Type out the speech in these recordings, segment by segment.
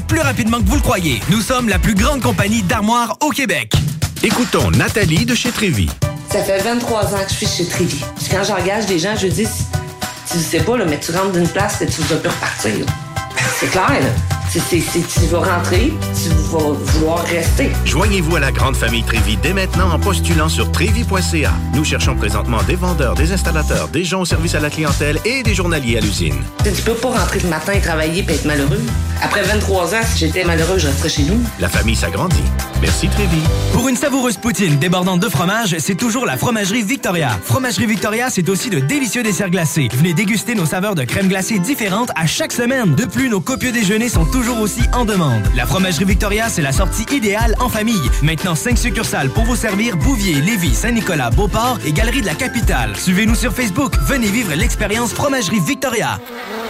plus rapidement que vous le croyez. Nous sommes la plus grande compagnie d'armoires au Québec. Écoutons Nathalie de chez Trévy. Ça fait 23 ans que je suis chez Trévy. Puis quand j'engage des gens, je dis, tu sais pas, là, mais tu rentres d'une place et tu vas plus repartir. C'est clair, là. C'est, tu vas rentrer, tu vas vouloir rester. Joignez-vous à la grande famille Trévy dès maintenant en postulant sur trévy.ca. Nous cherchons présentement des vendeurs, des installateurs, des gens au service à la clientèle et des journaliers à l'usine. Tu peux pas rentrer le matin et travailler et être malheureux. Après 23 ans, si j'étais malheureux, je resterais chez nous. La famille s'agrandit. Merci Trévy. Pour une savoureuse poutine débordante de fromage, c'est toujours la Fromagerie Victoria. Fromagerie Victoria, c'est aussi de délicieux desserts glacés. Venez déguster nos saveurs de crème glacée différentes à chaque semaine. De plus, nos copieux déjeuners sont toujours aussi en demande. La Fromagerie Victoria, c'est la sortie idéale en famille. Maintenant, 5 succursales pour vous servir Bouvier, Lévis, Saint-Nicolas, Beauport et Galerie de la Capitale. Suivez-nous sur Facebook. Venez vivre l'expérience Fromagerie Victoria.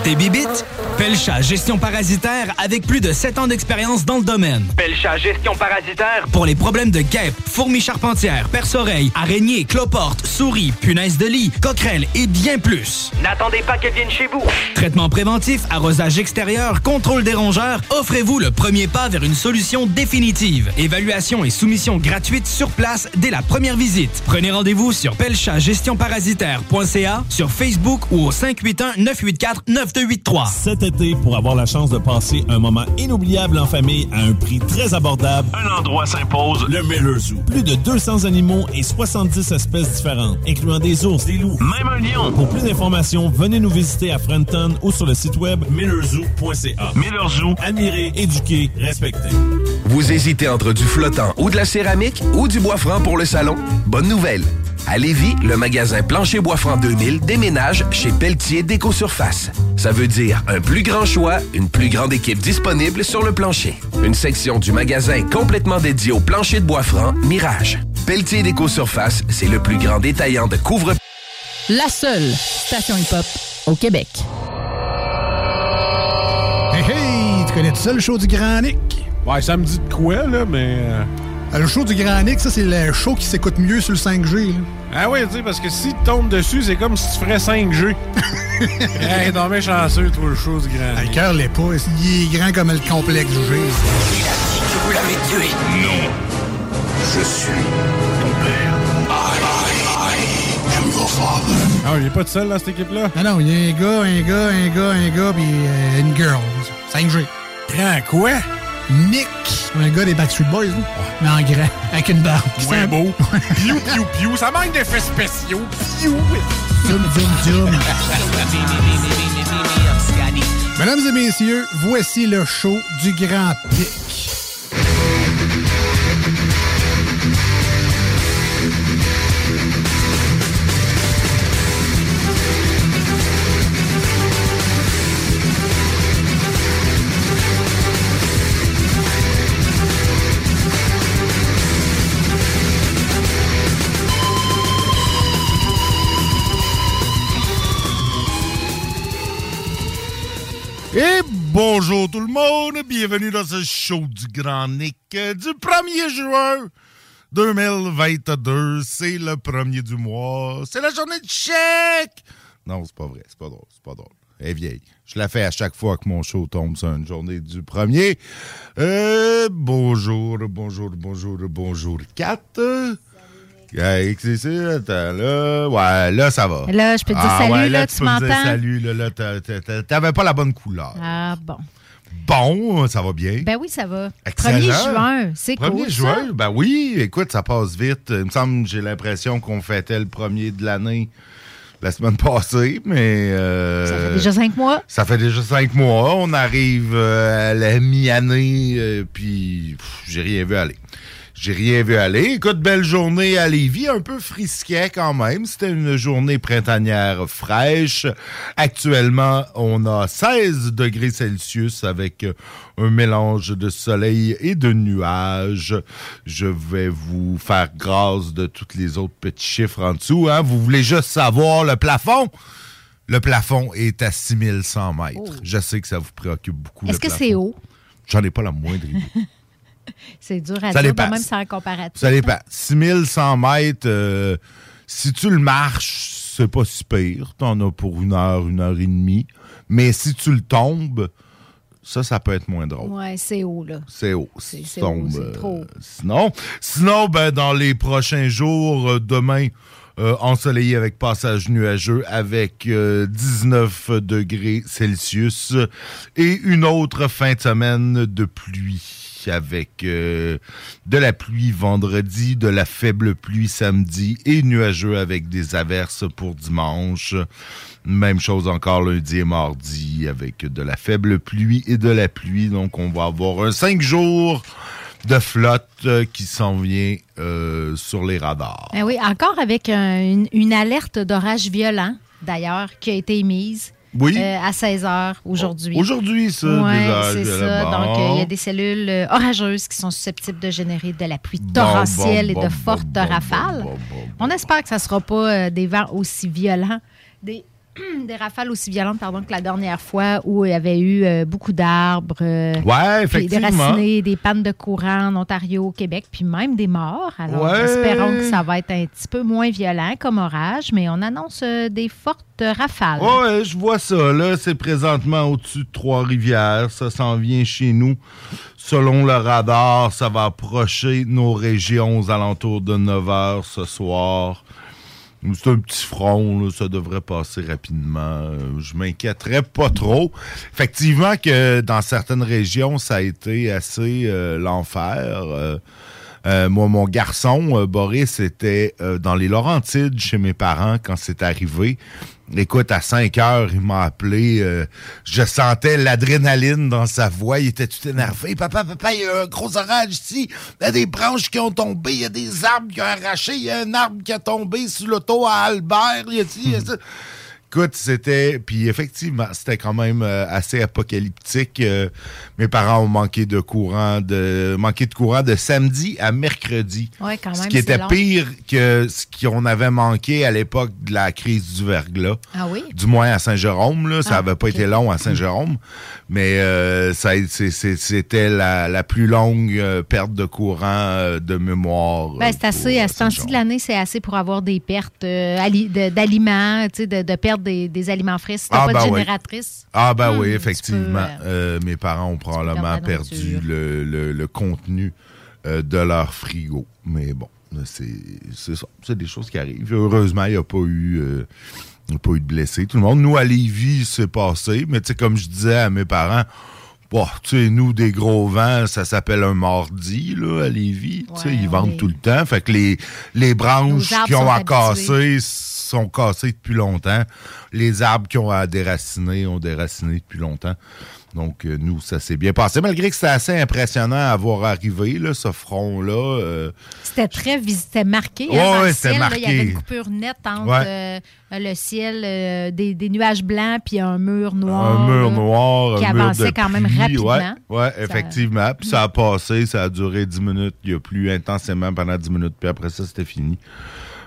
Des bibites? Pelcha Gestion Parasitaire avec plus de 7 ans d'expérience dans le domaine. Pelcha Gestion Parasitaire pour les problèmes de guêpes, fourmis charpentières, perce-oreilles, araignées, cloportes, souris, punaises de lit, coquerelles et bien plus. N'attendez pas qu'elles viennent chez vous. Traitement préventif, arrosage extérieur, contrôle des rongeurs, offrez-vous le premier pas vers une solution définitive. Évaluation et soumission gratuite sur place dès la première visite. Prenez rendez-vous sur pelchatgestionparasitaire.ca, sur Facebook ou au 581-984-9283. Cet été, pour avoir la chance de passer un moment inoubliable en famille à un prix très abordable, un endroit s'impose, le Miller Zoo. Plus de 200 animaux et 70 espèces différentes, incluant des ours, des loups, même un lion. Pour plus d'informations, venez nous visiter à Frenton ou sur le site web millerzoo.ca. Miller Zoo, admirer, éduquer, respecter. Vous hésitez entre du flottant ou de la céramique ou du bois franc pour le salon? Bonne nouvelle! À Lévis, le magasin Plancher Bois Franc 2000 déménage chez Pelletier Déco-Surface. Ça veut dire un plus grand choix, une plus grande équipe disponible sur le plancher. Une section du magasin complètement dédiée au plancher de bois franc Mirage. Pelletier Déco-Surface, c'est le plus grand détaillant de couvre La seule station hip-hop au Québec. Hey, hey, tu connais ça, le show du Grand Nick? Ouais, ça me dit de quoi, là, mais... euh, Le show du Grand Nick, ça, c'est le show qui s'écoute mieux sur le 5G. là. Ah oui, tu sais, parce que si tu tombes dessus, c'est comme si tu ferais 5G. hey, t'es bien chanceux, toi, le chose grand. Ah, Le cœur l'est pas. Il est grand comme le complexe du G. Vous l'avez tué. Non. Je suis ton père. I, I, I am your father. Ah, il est pas tout seul dans cette équipe-là? Non, non, il y a un gars, un gars, un gars, un gars, puis euh, une girl. 5G. Grand quoi? Nick. Un gars des Backstreet Boys, là. mais en grand, avec une barbe. Ouais, beau. Piou, piou, piou. Ça manque d'effets spéciaux. Piou. Zoom, zoom, zoom. Mesdames et messieurs, voici le show du Grand Pic. Bonjour tout le monde, bienvenue dans ce show du Grand Nick euh, du 1er juin 2022. C'est le premier du mois, c'est la journée de chèque. Non, c'est pas vrai, c'est pas drôle, c'est pas drôle. Elle est vieille. Je la fais à chaque fois que mon show tombe sur une journée du premier. Euh, bonjour, bonjour, bonjour, bonjour, Kat. Hey, c'est là. Ouais, là, ça va. Là, je peux te dire Ah, salut, ouais, là, tu m'entends? salut, là, là, t'avais pas la bonne couleur. Ah, bon. Bon, ça va bien. Ben oui, ça va. Excellent. 1er juin, c'est 1er cool. juin, ça. ben oui, écoute, ça passe vite. Il me semble, j'ai l'impression qu'on fêtait le premier de l'année la semaine passée, mais... euh, Ça fait déjà cinq mois. Ça fait déjà cinq mois. On arrive euh, à la mi-année, euh, puis j'ai rien vu aller. J'ai rien vu aller. Écoute, belle journée à Lévis, un peu frisquet quand même. C'était une journée printanière fraîche. Actuellement, on a 16 degrés Celsius avec euh, un mélange de soleil et de nuages. Je vais vous faire grâce de tous les autres petits chiffres en dessous. Hein. Vous voulez juste savoir le plafond? Le plafond est à 6100 mètres. Je sais que ça vous préoccupe beaucoup. Est-ce que c'est haut? J'en ai pas la moindre idée. C'est dur à Ça dire, même sans comparatif. Ça dépend. 6100 mètres, euh, si tu le marches, c'est pas si pire. T'en as pour une heure, une heure et demie. Mais si tu le tombes, ça, ça peut être moins drôle. Ouais, c'est haut, là. C'est haut. C'est Si haut, c'est euh, trop. Sinon, sinon ben, dans les prochains jours, euh, demain, euh, ensoleillé avec passage nuageux avec euh, 19 degrés Celsius et une autre fin de semaine de pluie avec euh, de la pluie vendredi, de la faible pluie samedi et nuageux avec des averses pour dimanche. Même chose encore lundi et mardi avec de la faible pluie et de la pluie. Donc on va avoir un cinq jours de flotte euh, qui s'en vient euh, sur les radars. Ben oui, encore avec un- une, une alerte d'orage violent, d'ailleurs, qui a été émise. Oui. euh, à 16 h aujourd'hui. Aujourd'hui, ça, orages c'est ça. Donc, euh, il y a des cellules euh, orageuses qui sont susceptibles de générer de la pluie torrentielle bon, et de fortes rafales. On espère que ça ne sera pas des vents aussi violents, des, des rafales aussi violentes pardon, que la dernière fois où il y avait eu euh, beaucoup d'arbres. euh, Ouais, Des racinés, des pannes de courant en Ontario, au Québec, puis même des morts. Alors, Ouais. espérons que ça va être un petit peu moins violent comme orage, mais on annonce euh, des fortes rafales. Ouais, je vois ça. Là, c'est présentement au-dessus de Trois-Rivières. Ça s'en vient chez nous. Selon le radar, ça va approcher nos régions aux alentours de 9 h ce soir. C'est un petit front, ça devrait passer rapidement. Euh, Je m'inquiéterais pas trop. Effectivement que dans certaines régions, ça a été assez euh, l'enfer. Euh, moi, mon garçon, Boris, était dans les Laurentides chez mes parents quand c'est arrivé. Écoute, à 5 heures, il m'a appelé. euh, je sentais l'adrénaline dans sa voix. Il était tout énervé. Papa, papa, il y a un gros orage ici. Il y a des branches qui ont tombé. Il y a des arbres qui ont arraché. Il y a un arbre qui a tombé sur l'auto à Albert. Il y a ci, il y a ça. Écoute, c'était. Puis effectivement, c'était quand même euh, assez apocalyptique. Euh, mes parents ont manqué de courant de manqué de courant de samedi à mercredi. Ouais, quand ce même, qui c'est était long. pire que ce qu'on avait manqué à l'époque de la crise du verglas. Ah oui? Du moins à Saint-Jérôme, là. Ça Ah, avait pas été long à Saint-Jérôme. Mais euh, ça, c'était la, la plus longue perte de courant de mémoire. Ben, c'est assez, à ce temps-ci de l'année, c'est assez pour avoir des pertes de- d'aliments, de, de perdre des, des aliments frais. Si Ah, pas ben de oui. génératrice. Ah ben Hmm, oui, tu effectivement. peux, Euh, mes parents ont probablement perdu le, le- le contenu euh, de leur frigo. Mais bon, c'est c'est ça. C'est des choses qui arrivent. Heureusement, il n'y a pas eu... euh, pas de blessés. Tout le monde, nous, à Lévis, c'est passé. Mais tu sais, comme je disais à mes parents, bon, tu sais, nous, des gros vents, ça s'appelle un mardi, là, à Lévis. Tu sais, Ouais, ils vendent tout le temps. Fait que les, les branches qui ont à casser sont cassés depuis longtemps. Les arbres qui ont à déraciner ont déraciné depuis longtemps. Donc, euh, nous, ça s'est bien passé. Malgré que c'était assez impressionnant à voir arriver, là, ce front-là. euh, C'était très vis- c'était marqué. hein, dans ouais, le c'était là, Il y avait marqué. une coupure nette entre Ouais. euh, le ciel, des, des nuages blancs, puis un mur noir. un mur noir, Qui un mur avançait de quand même rapidement. Ouais, ouais, Ça- effectivement. Puis ça a passé, ça a duré 10 minutes. Il y a plu intensément pendant 10 minutes, puis après ça, c'était fini.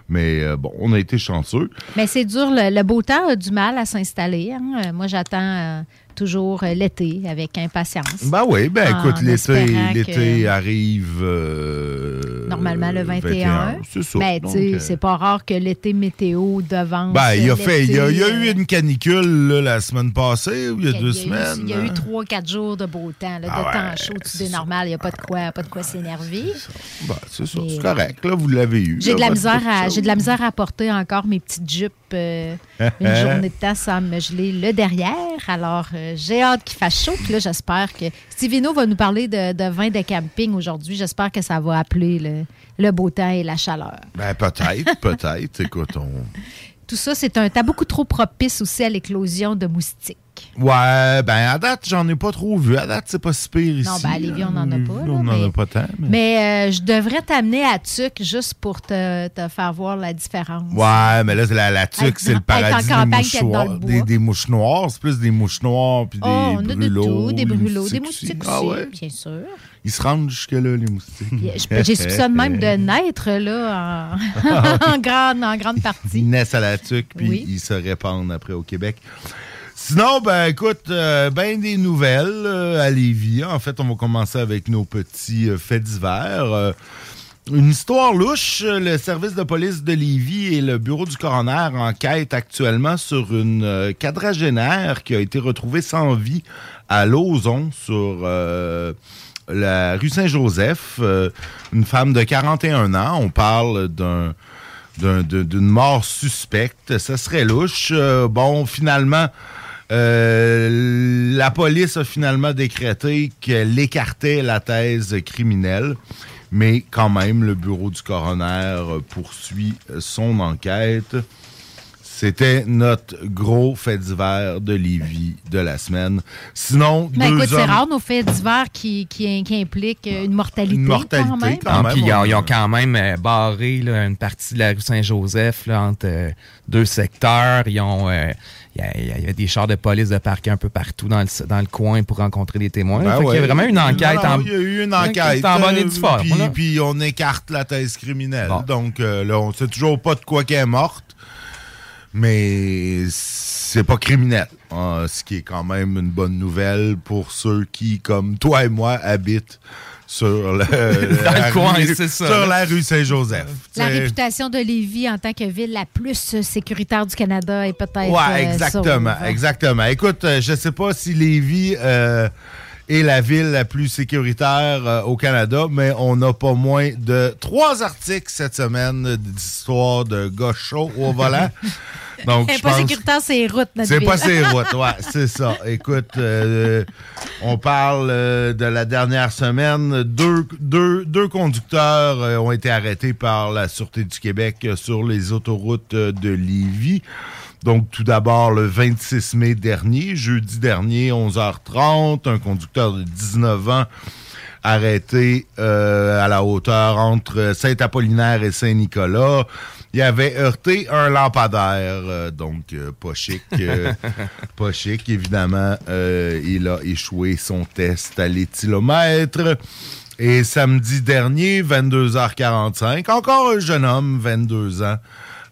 Mais euh, bon, on a été chanceux. Mais c'est dur, le, beau temps a du mal à s'installer. hein. Moi, j'attends euh, toujours euh, l'été avec impatience. Ben oui, ben En écoute, l'été, l'été arrive. euh, Normalement le 21. C'est ça. Tu sais, euh, c'est pas rare que l'été météo devance. Ben, il a fait, il y a, il y a eu une canicule là, la semaine passée ou il y a il y a- deux y a semaines. Il y a eu hein? trois, quatre jours de beau temps, là, de Ah ouais, temps chaud, tout est normal, il n'y a pas de quoi, pas de quoi s'énerver. Ben, c'est ça, c'est correct. Là, vous l'avez eu. J'ai de la misère à j'ai de la misère à porter encore mes petites jupes euh, une journée de temps sans me geler le derrière. Alors euh, j'ai hâte qu'il fasse chaud. Puis là, j'espère que Stevino va nous parler de, de vin de camping aujourd'hui. J'espère que ça va appeler le, le beau temps et la chaleur. Ben, peut-être, peut-être. Écoute, on. Tout ça, c'est un temps beaucoup trop propice aussi à l'éclosion de moustiques. Ouais, ben, à date, j'en ai pas trop vu. À date, c'est pas si pire ici. Non, ben à Lévis, on n'en a pas. On n'en mais a pas tant. Mais... mais, euh, je devrais t'amener à Tuc juste pour te, te faire voir la différence. Ouais, mais là, c'est la, la Être c'est le paradis des mouches, noires- des, des mouches noires. C'est plus des mouches noires puis des Oh, on a de brûlots. tout, des brûlots, des moustiques Ah aussi, ouais? bien sûr. Ils se rendent jusque-là, les moustiques. J'ai soupçonne même de naître là, en, en grande, en grande partie. Ils naissent à la tuque, puis Oui. ils se répandent après au Québec. Sinon, ben écoute, euh, ben des nouvelles euh, à Lévis. En fait, on va commencer avec nos petits euh, faits divers. Euh, une histoire louche. Le service de police de Lévis et le bureau du coroner enquêtent actuellement sur une quadragénaire qui a été retrouvée sans vie à Lauson sur la rue Saint-Joseph. Une femme de 41 ans. On parle d'un d'une mort suspecte. Ça serait louche. Bon, finalement, euh, la police a finalement décrété qu'elle écartait la thèse criminelle. Mais quand même, le bureau du coroner poursuit son enquête. C'était notre gros fait divers de Lévis de la semaine. Sinon, Ben, deux écoute, c'est rare nos faits divers qui, qui, qui impliquent une mortalité, Une mortalité, quand même. quand même, puis ils ont, on- ils ont quand même euh, barré là, une partie de la rue Saint-Joseph là, entre euh, deux secteurs. Ils ont, euh, il y, a- il y a- il y a des chars de police de parquet un peu partout dans le, dans le coin pour rencontrer des témoins. Ben qu'il y a vraiment une enquête Non, en Il y a eu une enquête. en bonne et euh, due forme. Puis, on écarte la thèse criminelle. Bon. Donc euh, là, on sait toujours pas de quoi qu'elle est morte. Mais c'est pas criminel. hein, ce qui est quand même une bonne nouvelle pour ceux qui, comme toi et moi, habitent sur le, la coin, rue- ça. Sur la rue Saint-Joseph. La T'sais. réputation de Lévis en tant que ville la plus sécuritaire du Canada est peut-être. Ouais, euh, exactement, exactement. Écoute, euh, je sais pas si Lévis euh, est la ville la plus sécuritaire euh, au Canada, mais on n'a pas moins de trois articles cette semaine d'histoire de chauds au volant. Donc, pas pense sécuritaire, c'est route, notre c'est pas ses routes, ouais, c'est ça. Écoute, euh, on parle euh, de la dernière semaine. Deux, deux, deux conducteurs euh, ont été arrêtés par la Sûreté du Québec euh, sur les autoroutes euh, de Lévis. Donc, tout d'abord, le 26 mai dernier, jeudi dernier, 11h30, un conducteur de 19 ans arrêté euh, à la hauteur entre Saint-Apollinaire et Saint-Nicolas. Il avait heurté un lampadaire, euh, donc euh, pas chic. euh, pas chic, évidemment. Euh, il a échoué son test à l'éthylomètre. Et samedi dernier, 22h45, encore un jeune homme, 22 ans,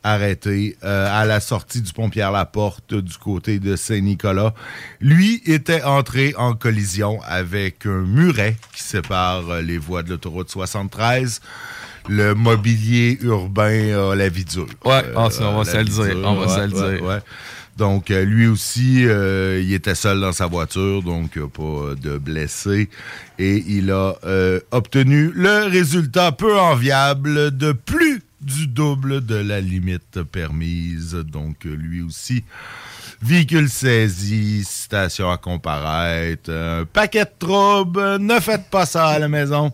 arrêté euh, à la sortie du pont Pierre-Laporte du côté de Saint-Nicolas. Lui était entré en collision avec un muret qui sépare les voies de l'autoroute 73. Le mobilier urbain a la vie dure. Ouais, ah, ça, on va se le dire, on va se le dire. ouais. Donc, euh, lui aussi, euh, il était seul dans sa voiture, donc il n'y a pas de blessés. Et il a euh, obtenu le résultat peu enviable de plus du double de la limite permise. Donc, euh, lui aussi, véhicule saisi, citation à comparaître, un paquet de troubles, ne faites pas ça à la maison.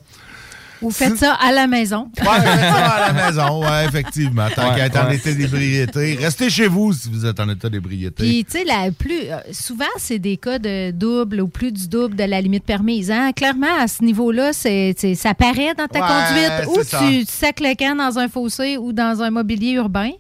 Vous faites ça à la maison. Ouais, faites ça à la maison, ouais, effectivement. Tant Ouais, qu'à être en ouais. état d'ébriété, restez chez vous si vous êtes en état d'ébriété. Puis, tu sais, plus, euh, souvent, c'est des cas de double ou plus du double de la limite permise. Hein? Clairement, à ce niveau-là, c'est, ça paraît dans ta Ouais, conduite. Ou ça. tu, tu sacs le camp dans un fossé ou dans un mobilier urbain.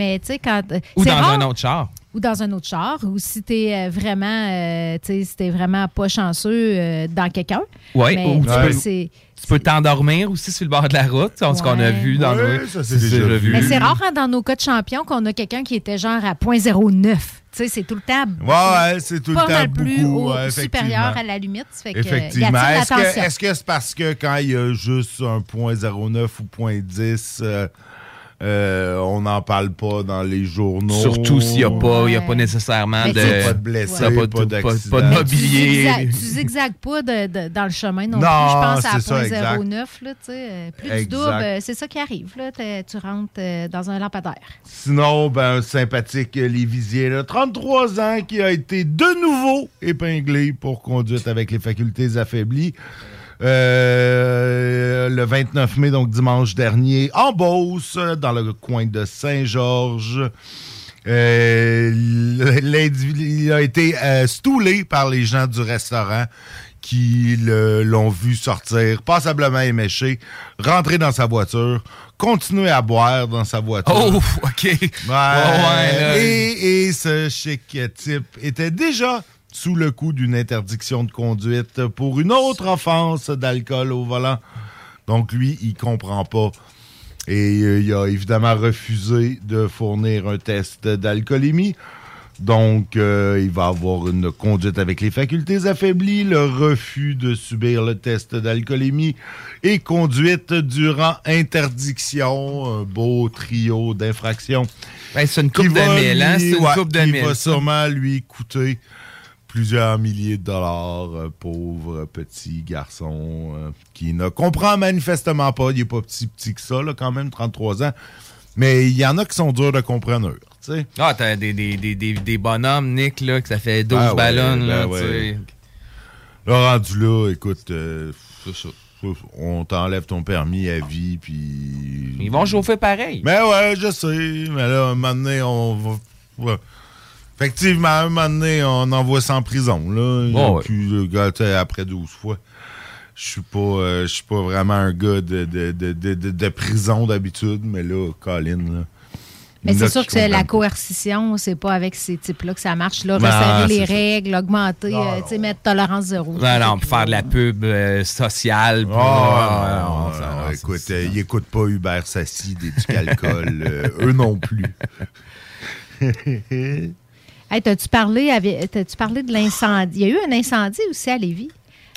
Mais, tu sais, quand. euh, Ou dans rare- un autre char. ou dans un autre char, ou si t'es euh, vraiment, euh, tu sais, si t'es vraiment pas chanceux euh, dans quelqu'un. Ouais, Mais ou tu tu peux- Tu t'endormir aussi sur le bord de la route, c'est ce qu'on a vu dans Ouais, nos... ça, c'est déjà vu. Mais c'est rare hein, dans nos cas de champion qu'on a quelqu'un qui était genre à 0.09. Tu sais, c'est tout le temps. Ouais, ouais, c'est tout le temps mal plus supérieur à la limite. Ça fait que, Effectivement. Est-ce que est-ce que c'est parce que quand il y a juste un point 09 ou point 10, euh, euh, on n'en parle pas dans les journaux? Surtout s'il n'y a, pas- il y a pas nécessairement Mais de, tu- Pas de blessés, pas, pas, pas, pas de Tu mobilier. zigzags, tu zigzagues pas de- de- dans le chemin non, Non, plus. Je pense à c'est ça, exact. 0.09. là, tu sais, euh, Plus Exact. du double, euh, c'est ça qui arrive. Là, tu rentres euh, dans un lampadaire. Sinon, ben, un sympathique Lévisier, là, 33 ans, qui a été de nouveau épinglé pour conduite avec les facultés affaiblies. Euh, le 29 mai, donc dimanche dernier, en Beauce, dans le coin de Saint-Georges. Euh, il a été euh, stoulé par les gens du restaurant qui l'ont vu sortir passablement éméché, rentrer dans sa voiture, continuer à boire dans sa voiture. Oh, OK. Ouais. ouais, là. et, et ce chic type était déjà sous le coup d'une interdiction de conduite pour une autre offense d'alcool au volant. Donc lui, il comprend pas. Et euh, il a évidemment refusé de fournir un test d'alcoolémie. Donc, euh, il va avoir une conduite avec les facultés affaiblies, le refus de subir le test d'alcoolémie et conduite durant interdiction. Un beau trio d'infractions. Ben, c'est une coupe de mille, hein? C'est une ouais, coupe de qui mille. va sûrement lui coûter plusieurs milliers de dollars, euh, pauvre petit garçon euh, qui ne comprend manifestement pas. Il n'est pas petit petit que ça, là, quand même, 33 ans. Mais il y en a qui sont durs de comprendre. Ah, t'as des, des, des, des, des bonhommes, Nick, là, que ça fait 12 Ah ouais, ballons, ben là, ouais. Là, rendu là, écoute, euh, on t'enlève ton permis à vie, puis... Ils vont chauffer pareil. Mais ouais, je sais. Mais là, un moment donné, on va. Effectivement, un moment donné, on envoie ça en prison. Là. Oh, ouais. Puis, le gars, après 12 fois. Je suis pas, euh, je suis pas vraiment un gars de, de, de, de, de- de prison d'habitude, mais là, Colin, là. Mais c'est sûr que c'est la coercition, c'est pas avec ces types-là que ça marche. Là. Ben, Resserrer les règles, augmenter, euh, tu sais, mettre tolérance zéro. Non, non, pour faire de la pub euh, sociale. puis- Oh, Ah, non, non, ça, non, non, écoute, euh, ils écoutent pas Hubert Sassi, des alcool. euh, eux non plus. Hey, t'as-tu parlé, avec- t'as-tu parlé de l'incendie? Il y a eu un incendie aussi à Lévis.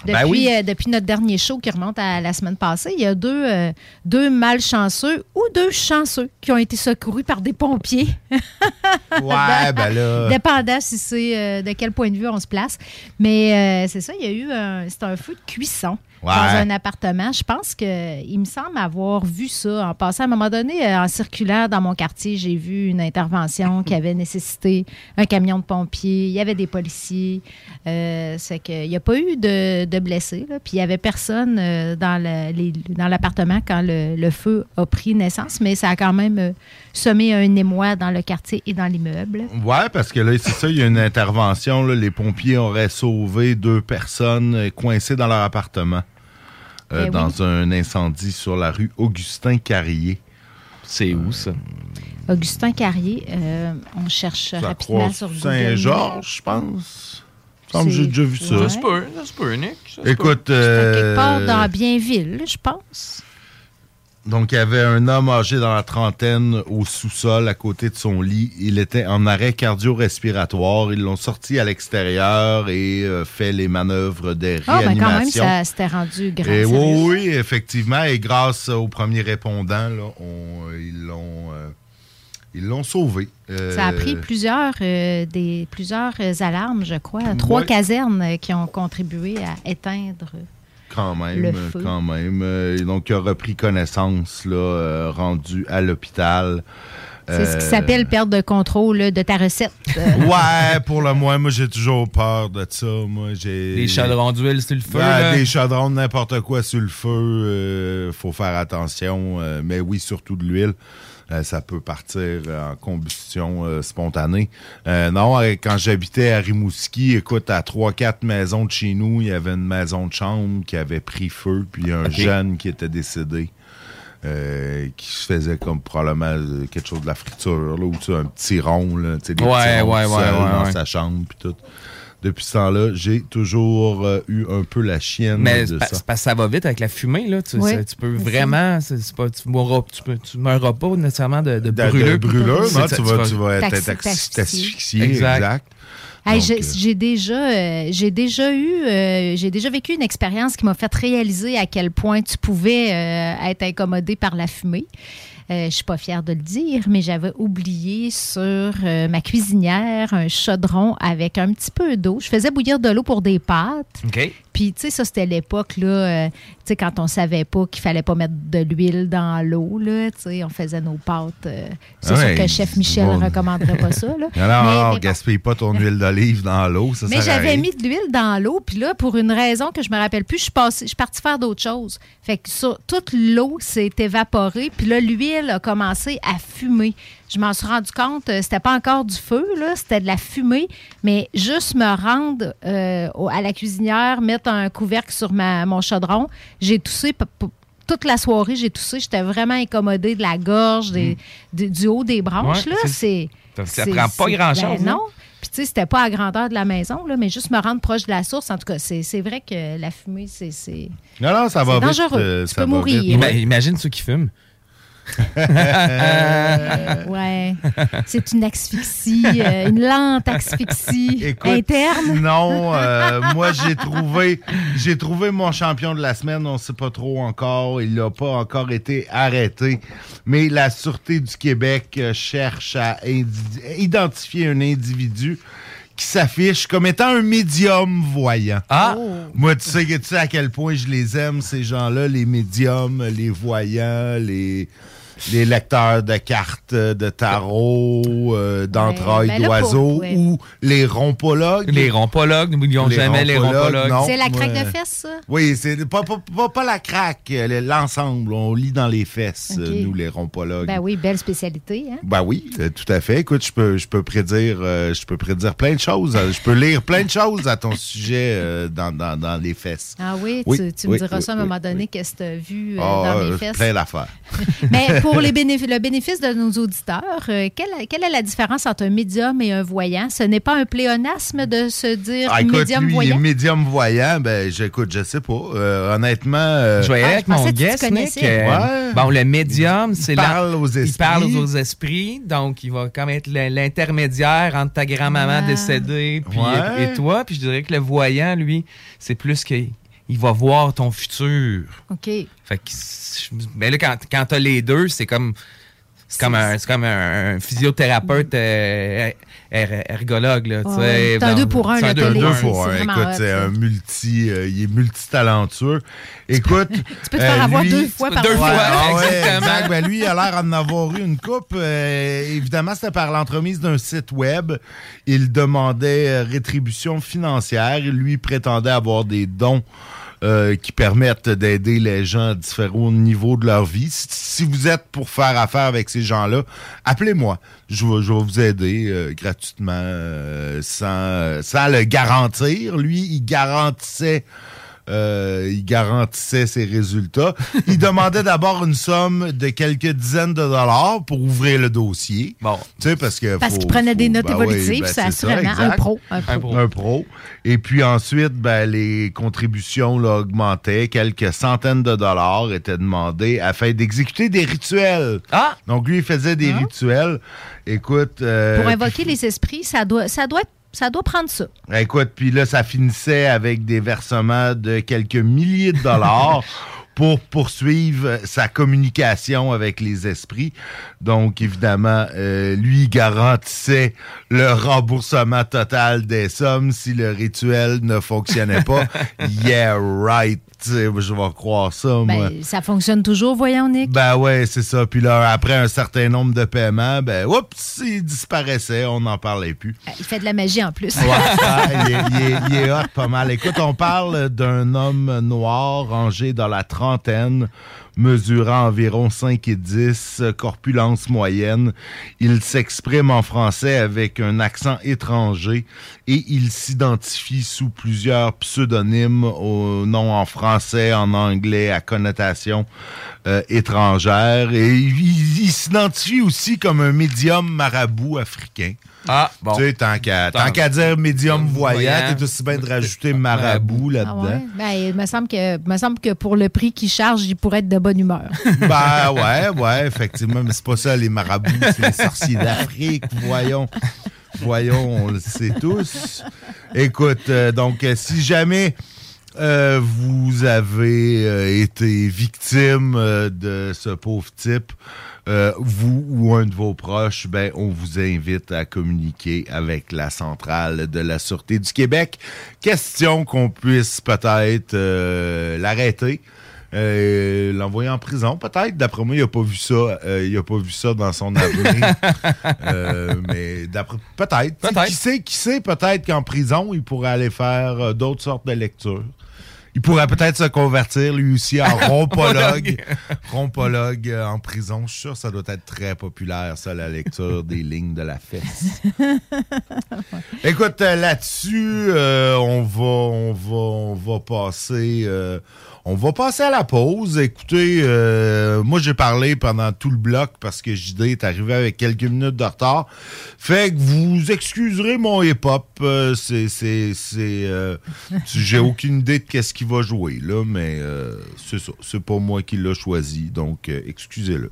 Depuis, Ben oui. euh, depuis notre dernier show qui remonte à la semaine passée, il y a deux, euh, deux malchanceux ou deux chanceux qui ont été secourus par des pompiers. Ouais, ben là. Dépendant si c'est euh, de quel point de vue on se place. Mais c'est ça, il y a eu un, c'est un feu de cuisson Ouais. dans un appartement. Je pense que il me semble avoir vu ça en passant. À un moment donné, euh, en circulant dans mon quartier, j'ai vu une intervention qui avait nécessité un camion de pompiers. Il y avait des policiers. Euh, c'est qu'il n'y a pas eu de, de blessés. là. Puis il n'y avait personne euh, dans le- les- dans l'appartement quand le, le feu a pris naissance, mais ça a quand même euh, semé un émoi dans le quartier et dans l'immeuble. Ouais, parce que là, c'est ça, il y a une intervention. là, les pompiers auraient sauvé deux personnes coincées dans leur appartement euh, Eh oui. dans un incendie sur la rue Augustin Carrier. C'est où ça? Augustin Carrier, euh, on cherche Ça rapidement sur Google. Saint-Georges, je pense. Il me semble que C'est- j'ai déjà vu ça. ouais. Ça se peut, ça se peut, Nick. ça peut. Écoute, Quelque euh, part dans Bienville, je pense. Donc il y avait un homme âgé dans la trentaine au sous-sol à côté de son lit. Il était en arrêt cardio-respiratoire. Ils l'ont sorti à l'extérieur et euh, fait les manœuvres de Ah, ben réanimation. quand même, ça s'était rendu. Et sérieux. oui, oui, effectivement. Et grâce aux premiers répondants, là, on- euh, ils l'ont euh, ils l'ont sauvé. Euh, Ça a pris plusieurs, euh, des, plusieurs alarmes, je crois. Trois Ouais. casernes qui ont contribué à éteindre. Quand même, le euh, feu. quand même. Euh, donc, il a repris connaissance, là, euh, rendu à l'hôpital. C'est ce qui s'appelle perte de contrôle là, de ta recette. Ouais, pour le moins, moi, j'ai toujours peur de ça. Moi, j'ai... Des chaudrons d'huile sur le feu. Ouais, des chaudrons, de n'importe quoi sur le feu, euh, faut faire attention. euh, mais oui, surtout de l'huile. Euh, ça peut partir en combustion euh, spontanée. Euh, non, euh, quand j'habitais à Rimouski, écoute, à 3-4 maisons de chez nous, il y avait une maison de chambre qui avait pris feu, puis un jeune qui était décédé. euh, qui se faisait comme probablement euh, quelque chose de la friture, là, ou un petit rond, là, tu sais, des Ouais, petits ronds ouais, ouais, dans sa chambre, puis tout. Depuis ce temps-là, j'ai toujours euh, eu un peu la chienne Mais de ça. parce que ça va vite avec la fumée, là. Tu, Oui. ça- tu peux vraiment. pas, tu mourras, tu, peux- tu pas nécessairement de, de De- de brûlure. brûlure, C'est- non, tu vas- tu vas asphyxié, Exact. exact. Hey, Donc, j'ai euh, j'ai déjà, euh, j'ai déjà eu, euh, j'ai déjà vécu une expérience qui m'a fait réaliser à quel point tu pouvais euh, être incommodé par la fumée. Euh, je suis pas fière de le dire, mais j'avais oublié sur euh, ma cuisinière un chaudron avec un petit peu d'eau. Je faisais bouillir de l'eau pour des pâtes. Puis, tu sais, ça, c'était l'époque, là, euh, tu sais, quand on savait pas qu'il fallait pas mettre de l'huile dans l'eau, là, tu sais, on faisait nos pâtes. euh, c'est sûr que chef Michel bon. ne recommanderait pas ça, là. Non, Mais- gaspille pas ton huile d'olive dans l'eau, ça Mais j'avais mis de l'huile dans l'eau, puis là, pour une raison que je me rappelle plus, je suis, passée- je suis partie faire d'autres choses. Fait que ça, toute l'eau s'est évaporée, puis là, l'huile a commencé à fumer. Je m'en suis rendu compte, euh, c'était pas encore du feu, là, c'était de la fumée, mais juste me rendre euh, à la cuisinière, mettre un couvercle sur ma, mon chaudron, j'ai toussé p- p- toute la soirée, j'ai toussé, j'étais vraiment incommodée de la gorge, des- de- du haut des branches, Ouais, là, c'est- c'est... Ça- prend pas c'est- grand-chose, ben hein? non. Puis, tu sais, c'était pas à grandeur de la maison, là, mais juste me rendre proche de la source. En tout cas, c'est c'est vrai que la fumée, c'est. c'est- Non, non, ça va C'est vite. dangereux. euh, Tu ça peux va mourir. vite. Ima- imagine ceux qui fument. Euh, ouais. C'est une asphyxie, euh, une lente asphyxie Écoute, interne. Non, euh, moi j'ai trouvé j'ai trouvé mon champion de la semaine, on sait pas trop encore, il n'a pas encore été arrêté, mais la sûreté du Québec cherche à identifier un individu qui s'affiche comme étant un médium voyant. Ah! Moi, tu sais, que- tu sais à quel point je les aime, ces gens-là, les médiums, les voyants, les, les lecteurs de cartes de tarot, euh, d'entrailles ben d'oiseaux ouais. ou les rompologues. Les rompologues, n'oublions Les jamais les rompologues. C'est la craque de fesses, ça? Oui, c'est pas, pas, pas, pas la craque, euh, l'ensemble. On lit dans les fesses, euh, nous, les rompologues. Ben oui, belle spécialité. Hein? Ben oui, euh, tout à fait. Écoute, je peux, je peux prédire, euh, je peux prédire plein de choses. Euh, Je peux lire plein de choses à ton sujet euh, dans, dans, dans les fesses. Ah oui, Oui, tu, tu me diras oui, ça à un oui, moment donné, qu'est-ce que tu as vu euh, Ah, dans les euh, fesses? plein d'affaires. Mais pour les bénéf- le bénéfice de nos auditeurs, euh, quelle, quelle est la différence entre un médium et un voyant? Ce n'est pas un pléonasme de se dire Ah, écoute, médium lui, il voyant? est médium voyant. Ben, j'écoute, je sais pas. Euh, honnêtement. euh, Je voyais Ah, avec je mon que guest, Nick. euh, Ouais. Bon, le médium, c'est là. parle aux Il esprits. parle aux esprits, donc il va comme être l'intermédiaire entre ta grand-maman Ah. décédée puis, Ouais. et toi. Puis je dirais que le voyant, lui, c'est plus qu'il il va voir ton futur. OK. Fait que, mais là, quand, quand t'as les deux, c'est comme. C'est comme, un, c'est comme un, un physiothérapeute euh, er- ergologue. Là. C'est un deux pour un, c'est un deux pour un. Deux pour c'est un. vraiment Écoute, c'est un multi. euh, il est multitalentueux. Écoute. Tu peux te faire euh, avoir lui- deux fois par Deux fois. ah ouais, exactement. exact. Ben, lui, il a l'air d'en avoir eu une coupe. Euh, évidemment, c'était par l'entremise d'un site web. Il demandait rétribution financière. Il lui prétendait avoir des dons euh, qui permettent d'aider les gens à différents niveaux de leur vie. Si, vous êtes pour faire affaire avec ces gens-là, appelez-moi. Je vais, je vais vous aider euh, gratuitement euh, sans, sans le garantir. Lui, il garantissait euh, il garantissait ses résultats. Il demandait d'abord une somme de quelques dizaines de dollars pour ouvrir le dossier. Bon. Tu sais, parce que. Parce faut- qu'il prenait des notes ben évolutives, ben c'est ça, assurément un pro. Un pro. Un pro. Un pro. Et puis ensuite, ben, les contributions là, augmentaient. Quelques centaines de dollars étaient demandés afin d'exécuter des rituels. Ah! Donc, lui, il faisait des Ah. rituels. Écoute. euh, Pour puis- invoquer les esprits, ça doit, ça doit, être- ça doit prendre ça. Écoute, puis là, ça finissait avec des versements de quelques milliers de dollars pour poursuivre sa communication avec les esprits. Donc, évidemment, euh, lui garantissait le remboursement total des sommes si le rituel ne fonctionnait pas. yeah, right. Je vais croire ça, moi. Ben, ça fonctionne toujours, voyons, Nick. Ben ouais, c'est ça. Puis là, après un certain nombre de paiements, ben, oups, il disparaissait, on n'en parlait plus. Euh, Il fait de la magie en plus. Ouais, il, est, il est- il est hot pas mal. Écoute, on parle d'un homme noir rangé dans la trentaine, mesurant environ 5 et 10, corpulence moyenne. Il s'exprime en français avec un accent étranger et il s'identifie sous plusieurs pseudonymes au nom en français, en anglais, à connotation euh, étrangère. Et il, il s'identifie aussi comme un médium marabout africain. Ah, bon. Tu sais, tant qu'à dire médium voyant, t'es aussi bien de rajouter marabout Ah là-dedans. ouais? Ben, il me semble que, il me semble que pour le prix qu'il charge, il pourrait être de bonne humeur. Ben ouais, ouais, effectivement, mais c'est pas ça les marabouts, c'est les sorciers d'Afrique, voyons. Voyons, on le sait tous. Écoute, euh, donc euh, si jamais euh, vous avez euh, été victime euh, de ce pauvre type, euh, vous ou un de vos proches, ben, on vous invite à communiquer avec la centrale de la Sûreté du Québec. Question qu'on puisse peut-être euh, l'arrêter. Euh, l'envoyer en prison, peut-être. D'après moi, il n'a pas vu ça. euh, il a pas vu ça dans son avenir. Euh, mais d'après peut-être. Qui sait, qui sait peut-être qu'en prison, il pourrait aller faire d'autres sortes de lectures. Il pourrait peut-être se convertir lui aussi en rompologue. rompologue euh, en prison. Je suis sûr que ça doit être très populaire, ça, la lecture des lignes de la fesse. Écoute, euh, là-dessus, euh, on va, on va, on va passer, euh, on va passer à la pause. Écoutez, euh, moi j'ai parlé pendant tout le bloc parce que JD est arrivé avec quelques minutes de retard. Fait que vous excuserez mon hip-hop. euh, c'est, c'est, euh, j'ai aucune idée de qu'est-ce qu'il va jouer là, mais c'est ça. C'est pas moi qui l'a choisi, donc excusez-le.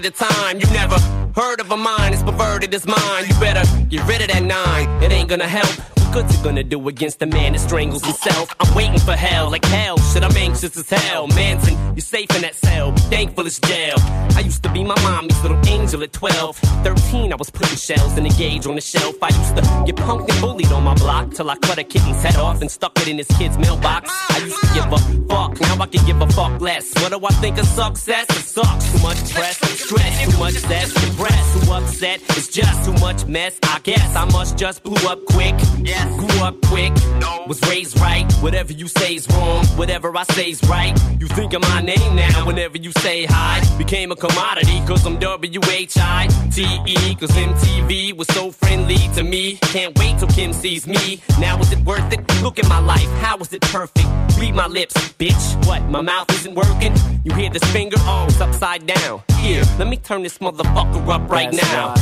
at a time. You never heard of a mind as perverted as mine. You better get rid of that nine. It ain't gonna help. What good's it gonna do against a man that strangles himself? I'm waiting for hell, like hell. Shit, I'm anxious as hell. Manson, you're safe in that cell. Thankful it's jail. I used to be my mommy's little angel at 12. 13, I was putting shells in a gauge on the shelf. I used to get punked and bullied on my block till I cut a kitten's head off and stuck it in his kid's mailbox. I used to give a fuck, now I can give a fuck less. What do I think of success? It sucks. Too much stress, stress, too much stress, depressed, too upset. It's just too much mess. I guess I must just blew up quick. Grew up quick. Was raised right. Whatever you say's wrong. Whatever I say's right. You think of my name now whenever you say hi. Became a commodity cause I'm W-H-I-T-E. Cause MTV was so friendly to me. Can't wait till Kim sees me. Now is it worth it? Look at my life. How is it perfect? Read my lips, bitch. What? My mouth isn't working? You hear this finger? Oh, it's upside down. Here, let me turn this motherfucker up right That's now.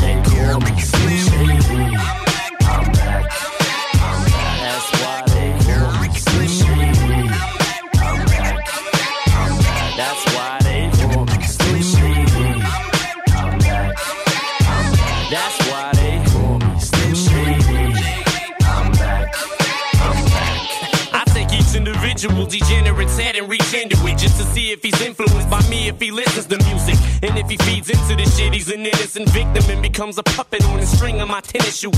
That's why they me Slim Shady. I'm back. That's why they me Slim Shady. I'm back. That's why they call me Slim Shady. I'm back. I'm back. I take each individual degenerate's head and it just to see if he's influenced by me, if he listens to music. And if he feeds into this shit, he's an innocent victim and becomes a puppet on the string of my tennis shoe.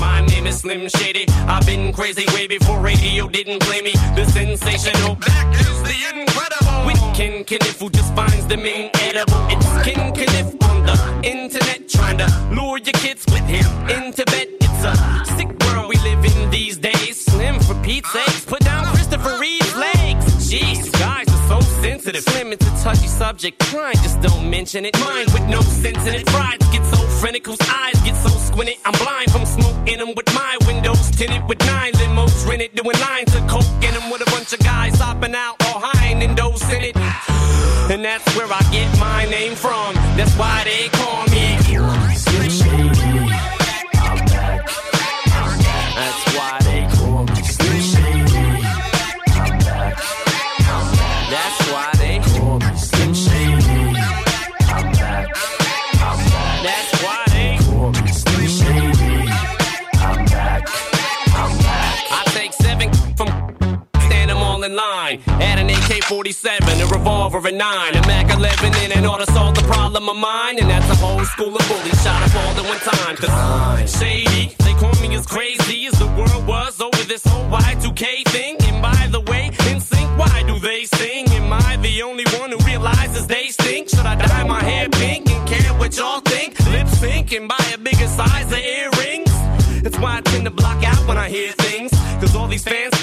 My name is Slim Shady. I've been crazy way before radio didn't play me. The sensational, that is the incredible. With Ken Kniff, who just finds them inedible. It's Ken Kniff on the internet, trying to lure your kids with him into bed. It's a sick world we live in these days. Slim for Pete's sakes, put down Christopher Reeve's legs. Jeez, guys sensitive. Slim, it's a touchy subject. Crime, just don't mention it. Mine with no sense in it. So frenetic, whose eyes get so squinted. I'm blind from smoke in them with my windows tinted with nine limos rented. Doing lines of coke in them with a bunch of guys hopping out all high and those in it. And that's where I get my name from. That's why they call me. That's why in line. Add an AK-47, a revolver, a 9, a Mac 11, and an order solve the problem of mine. And that's a whole school of bullies shot up all at one time. Cause I'm shady, they call me as crazy as the world was over this whole Y2K thing. And by the way, in sync, why do they sing? Am I the only one who realizes they stink? Should I dye my hair pink and care what y'all think? Lip sync and buy a bigger size of earrings? That's why I tend to block out when I hear things. Cause all these fans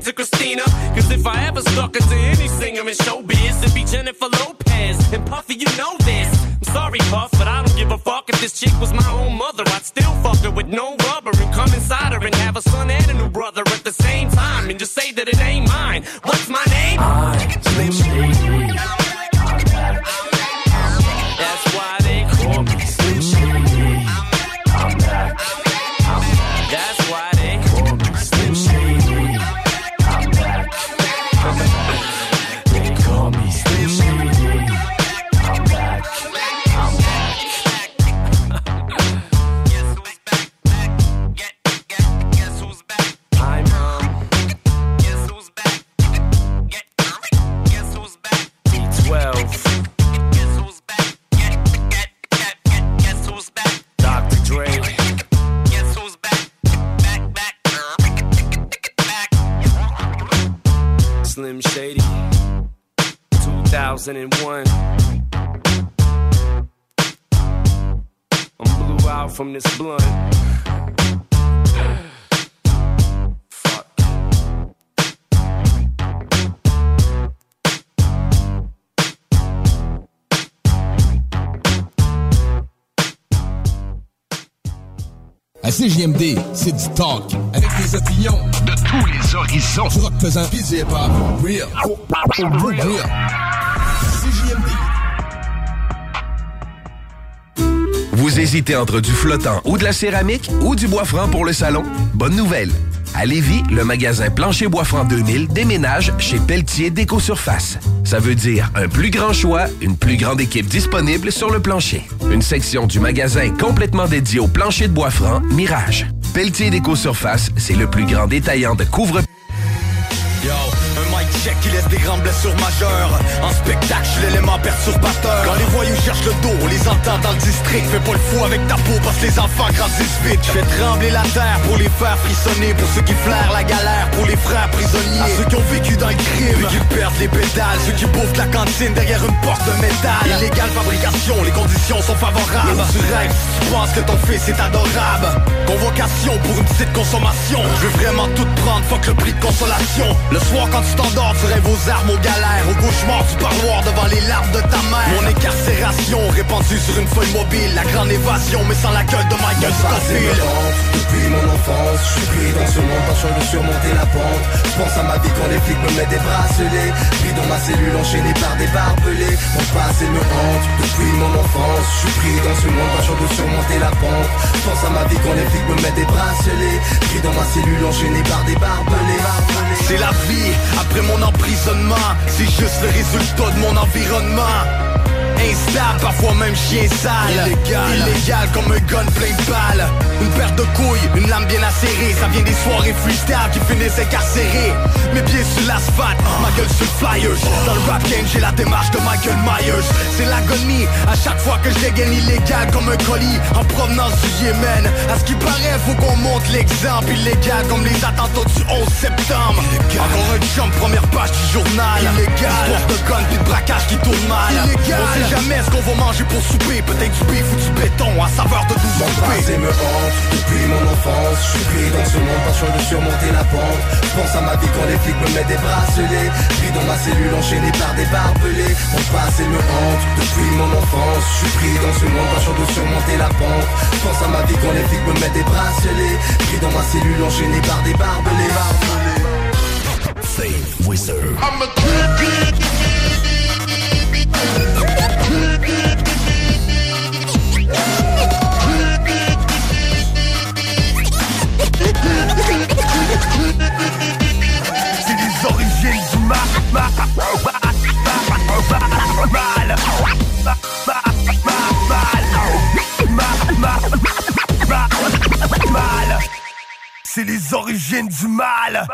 to Christina. Cause if I ever stuck into any singer in showbiz, it'd be Jennifer Lopez. And Puffy, you know this. I'm sorry, Puff, but I don't give a fuck if this chick was my own mother. I'd still fuck her with no rubber and come inside her and have a son and a new brother at the same time and just say that it ain't mine. What's my name? I'm Slim 2001. I'm blew out from this blunt. À CJMD, c'est du talk. Avec des opinions de tous les horizons. Rock pesant. Real. Vous hésitez entre du flottant ou de la céramique ou du bois franc pour le salon? Bonne nouvelle! À Lévis, le magasin Plancher Bois Franc 2000 déménage chez Pelletier Déco Surface. Ça veut dire un plus grand choix, une plus grande équipe disponible sur le plancher. Une section du magasin complètement dédiée au plancher de bois franc Mirage. Pelletier Déco Surface, c'est le plus grand détaillant de couvre check qui laisse des grandes blessures majeures. En spectacle, je suis l'élément perturbateur. Quand les voyous cherchent le dos, on les entend dans le district. Fais pas le fou avec ta peau parce que les enfants grandissent vite. Je fais trembler la terre pour les faire frissonner. Pour ceux qui flairent la galère, pour les frères prisonniers. À ceux qui ont vécu dans le crime, puis qui perdent les pédales. Ceux qui bouffent la cantine derrière une porte de métal. Illégale fabrication, les conditions sont favorables. Tu rêves, tu penses que ton fils est adorable. Convocation pour une petite consommation. Je veux vraiment tout prendre, fuck le prix de consolation. Le soir quand tu t'endors, rêves aux armes, aux galères, au cauchemar du parloir devant les larmes de ta mère. Mon incarcération répandue sur une feuille mobile, la grande évasion, mais sans la gueule de Michael Scofield. Depuis mon enfance, je suis pris dans ce monde, sûr de surmonter la pente. Je pense à ma vie quand les flics me mettent des bracelets. Pris dans ma cellule, enchaîné par des barbelés. Mon passé me hante. Depuis mon enfance, je suis pris dans ce monde, sûr de surmonter la pente. Je pense à ma vie quand les flics me mettent des bracelets. Pris dans ma cellule, enchaîné par des barbelés. C'est la vie après mon C'est juste le résultat de mon environnement. Instable, parfois même chien sale. Illégal, illégal comme un gun plein de balles. Une paire de couilles, une lame bien acérée. Ça vient des soirées freestyle qui finissent incarcérés Mes pieds sur l'asphalte, ma gueule sur le flyers Dans le rap game, j'ai la démarche de Michael Myers. C'est l'agonie, à chaque fois que je dégaine illégal comme un colis En provenance du Yémen. À ce qui paraît, faut qu'on montre l'exemple Illégal comme les attentats du 11 septembre. Encore un jump, première page du journal. Illégal, histoire de gun puis de braquage qui tourne mal. Illégal. On jamais ce qu'on va manger pour souper? Peut-être du beef ou du béton à saveur de 12 Mon passé me hante depuis mon enfance Je suis pris dans ce monde, pas sûr de surmonter la pente. Je pense à ma vie quand les flics me mettent des bracelets. Pris dans ma cellule enchaîné par des barbelés. Mon passé me hante depuis mon enfance Je suis pris dans ce monde, pas sûr de surmonter la pente. Je pense à ma vie quand les flics me mettent des bracelets. Pris dans ma cellule enchaîné par des barbelés. Faith Wizard. C'est les origines du mal.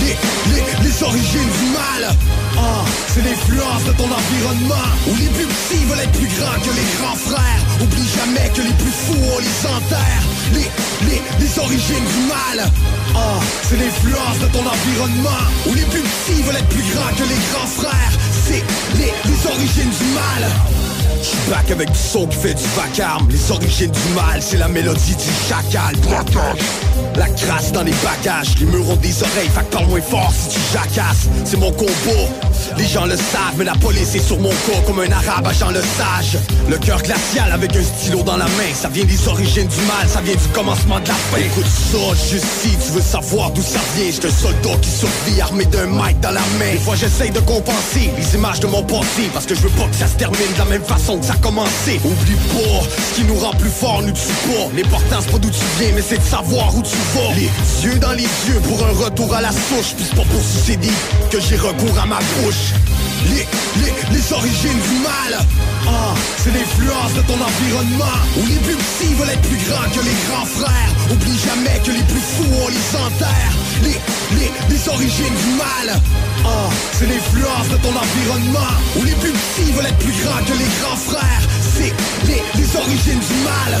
Les, les, les origines du mal. Ah, c'est l'influence de ton environnement. Où les plus petits veulent être plus grands que les grands frères. Oublie jamais que les plus fous, on les enterre. Les, les, les origines du mal. Ah, c'est l'influence de ton environnement. Où les plus petits veulent être plus grands que les grands frères. C'est les, les origines du mal. J'suis back avec du son qui fait du vacarme. Les origines du mal, c'est la mélodie du chacal. La crasse dans les bagages Les murs ont des oreilles, fait que moins fort si tu jacasses. C'est mon combo. Les gens le savent, mais la police est sur mon corps comme un arabe agent le sage. Le cœur glacial avec un stylo dans la main, ça vient des origines du mal, ça vient du commencement de la fin. Écoute ça, juste si tu veux savoir d'où ça vient, j'suis un soldat qui survit armé d'un mic dans la main. Des fois j'essaye de compenser les images de mon passé, parce que je veux pas que ça se termine de la même façon ça a commencé. Oublie pas, ce qui nous rend plus fort nous tue pas. L'important c'est pas d'où tu viens, mais c'est de savoir où tu vas. Les yeux dans les yeux pour un retour à la souche, puis c'est pas pour sucer des que j'ai recours à ma bouche. Les, les, les origines du mal ah, C'est l'influence de ton environnement Où les plus petits veulent être plus grands que les grands frères Oublie jamais que les plus fous on les enterre les, les, les origines du mal ah, C'est l'influence de ton environnement Où les plus petits veulent être plus grands que les grands frères C'est les, les origines du mal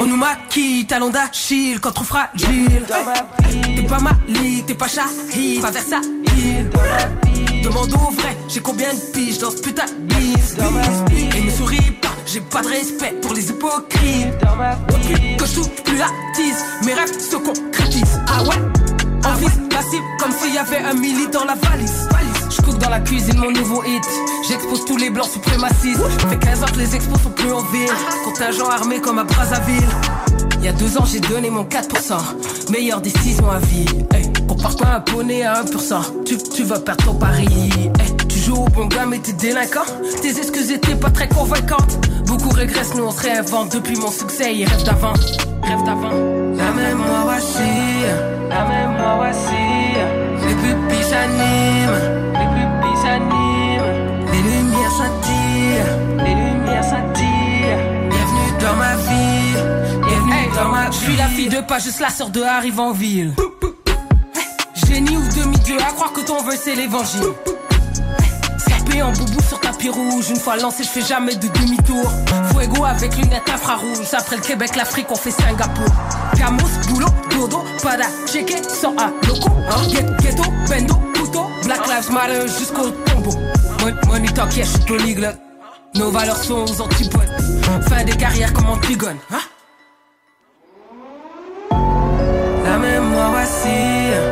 On nous maquille, talon d'Achille, quand trop fragile. T'es pas Mali, t'es pas Shahid, pas Versailles. Demande au vrai, j'ai combien de piges dans ce putain de bise? Et ne souris pas, j'ai pas de respect pour les hypocrites. Depuis que je touche plus la tise, mes rêves se concrétisent. Ah ouais, en vise la cible comme s'il y avait un milli dans la valise. Dans la cuisine mon nouveau hit. J'expose tous les blancs suprémacistes. Fait 15 ans que les expos sont plus en ville. Contingent armé comme à Brazzaville. Il y a deux ans, j'ai donné mon 4%. Meilleure décision à vie. Hey, compare pas un poney à 1%. Tu, tu vas perdre ton pari. Hey, tu joues au bon gars, mais t'es délinquant. Tes excuses étaient pas très convaincantes. Beaucoup régressent, nous on se. Depuis mon succès, ils rêvent d'avant. Rêvent d'avant. La mémoire vacille. La mémoire vacille. Les pupilles s'animent. Suis la fille de pas juste la sœur de arrive en ville. Génie ou demi-dieu, à croire que ton vœu c'est l'évangile. Sapé en boubou sur tapis rouge, une fois lancé, je fais jamais de demi-tour. Fuego avec lunettes infrarouges, après le Québec, l'Afrique, on fait Singapour. Camos, boulot, dodo, pada, checké, sans à loco, hein, Ghet- ghetto, bendo, couteau, Black Lives Matter jusqu'au tombeau. Mon- Money talk, yeah, je suis polyglotte. Nos valeurs sont aux antipodes. Fin des carrières comme Antigone? Mémoire vacille, la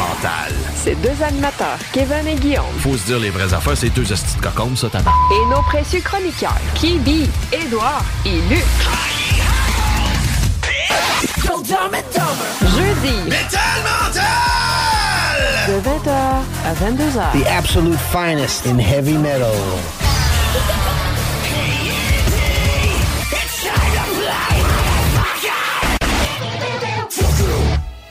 Mental. Ces deux animateurs, Kevin et Guillaume, Faut se dire les vraies affaires, c'est deux hosties de cocombes, ça, tabac. et nos précieux chroniqueurs, Kibi, Édouard et Luc. Jeudi. De 20h à 22h. The absolute finest in heavy metal.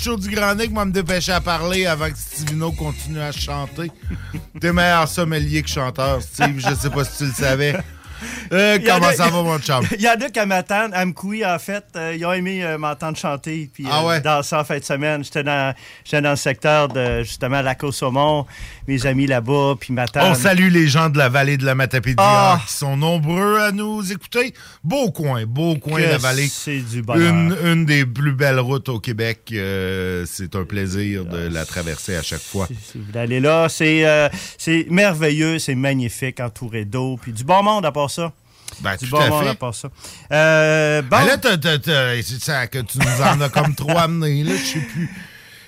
Show du Grand Nick. Moi, me dépêcher à parler avant que Stivino continue à chanter. T'es meilleur sommelier que chanteur, Steve. Je sais pas si tu le savais. Euh, comment ça va, mon chum? Il y en a qui m'attendent. À Mkoui, en fait, euh, ils ont aimé euh, m'entendre chanter. Puis, Ah ouais? danser en fin de semaine. J'étais dans, dans le secteur de, justement, la côte saumon Mes amis là-bas, puis m'attendent. On salue les gens de la vallée de la Matapédia Ah! qui sont nombreux à nous écouter. Beau coin, beau coin Que de la vallée. c'est du bonheur. Une, une des plus belles routes au Québec. C'est un plaisir de la traverser à chaque fois. Si vous là, c'est, c'est merveilleux, c'est magnifique, entouré d'eau, puis du bon monde à part ça. Ben, du tout bon à monde fait. à part ça. Euh, bon. Ben là, t'as- t'as- t'as- c'est ça que tu nous en as comme trop amené. Là, je sais plus.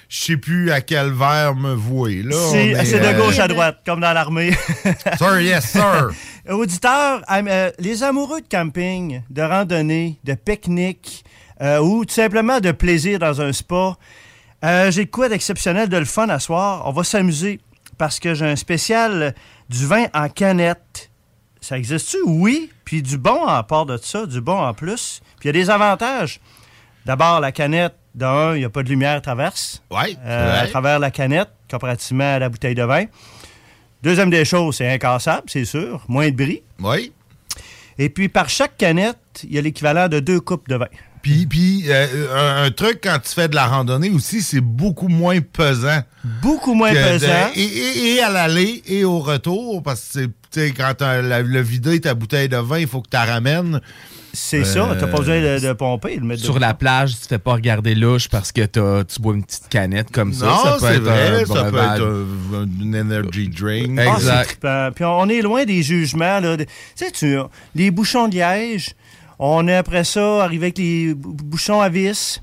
Je sais plus à quel verre me vouer. Là, C'est, de euh, gauche à droite, comme dans l'armée. Sir, yes, sir. Auditeurs, euh, les amoureux de camping, de randonnée, de pique-nique euh, ou tout simplement de plaisir dans un spa, euh, j'ai quoi d'exceptionnel, de le fun à soir. On va s'amuser parce que j'ai un spécial du vin en canette. Ça existe-tu? Oui. Puis du bon en part de ça, du bon en plus. Puis il y a des avantages. D'abord, la canette, d'un, il n'y a pas de lumière à traverse. Oui. à travers la canette, comparativement à la bouteille de vin. Deuxième des choses, c'est incassable, c'est sûr. Moins de bris. Oui. Et puis, par chaque canette, il y a l'équivalent de deux coupes de vin. Puis, puis euh, un, un truc, quand tu fais de la randonnée aussi, c'est beaucoup moins pesant. Beaucoup moins de- pesant. et, et- et à l'aller et au retour, parce que c'est, sais, quand t'as la- le vider ta bouteille de vin, il faut que tu la ramènes. C'est ça, t'as pas besoin de, de pomper, de mettre Sur de- la plage, tu te fais pas regarder louche parce que t'as- tu bois une petite canette comme ça. Non, ça peut c'est être vrai, un ça peut être un- une energy drink. Ah, trippant. Puis on est loin des jugements. Là. Tu sais, tu, les bouchons de liège, on est après ça arrivé avec les bou- bouchons à vis.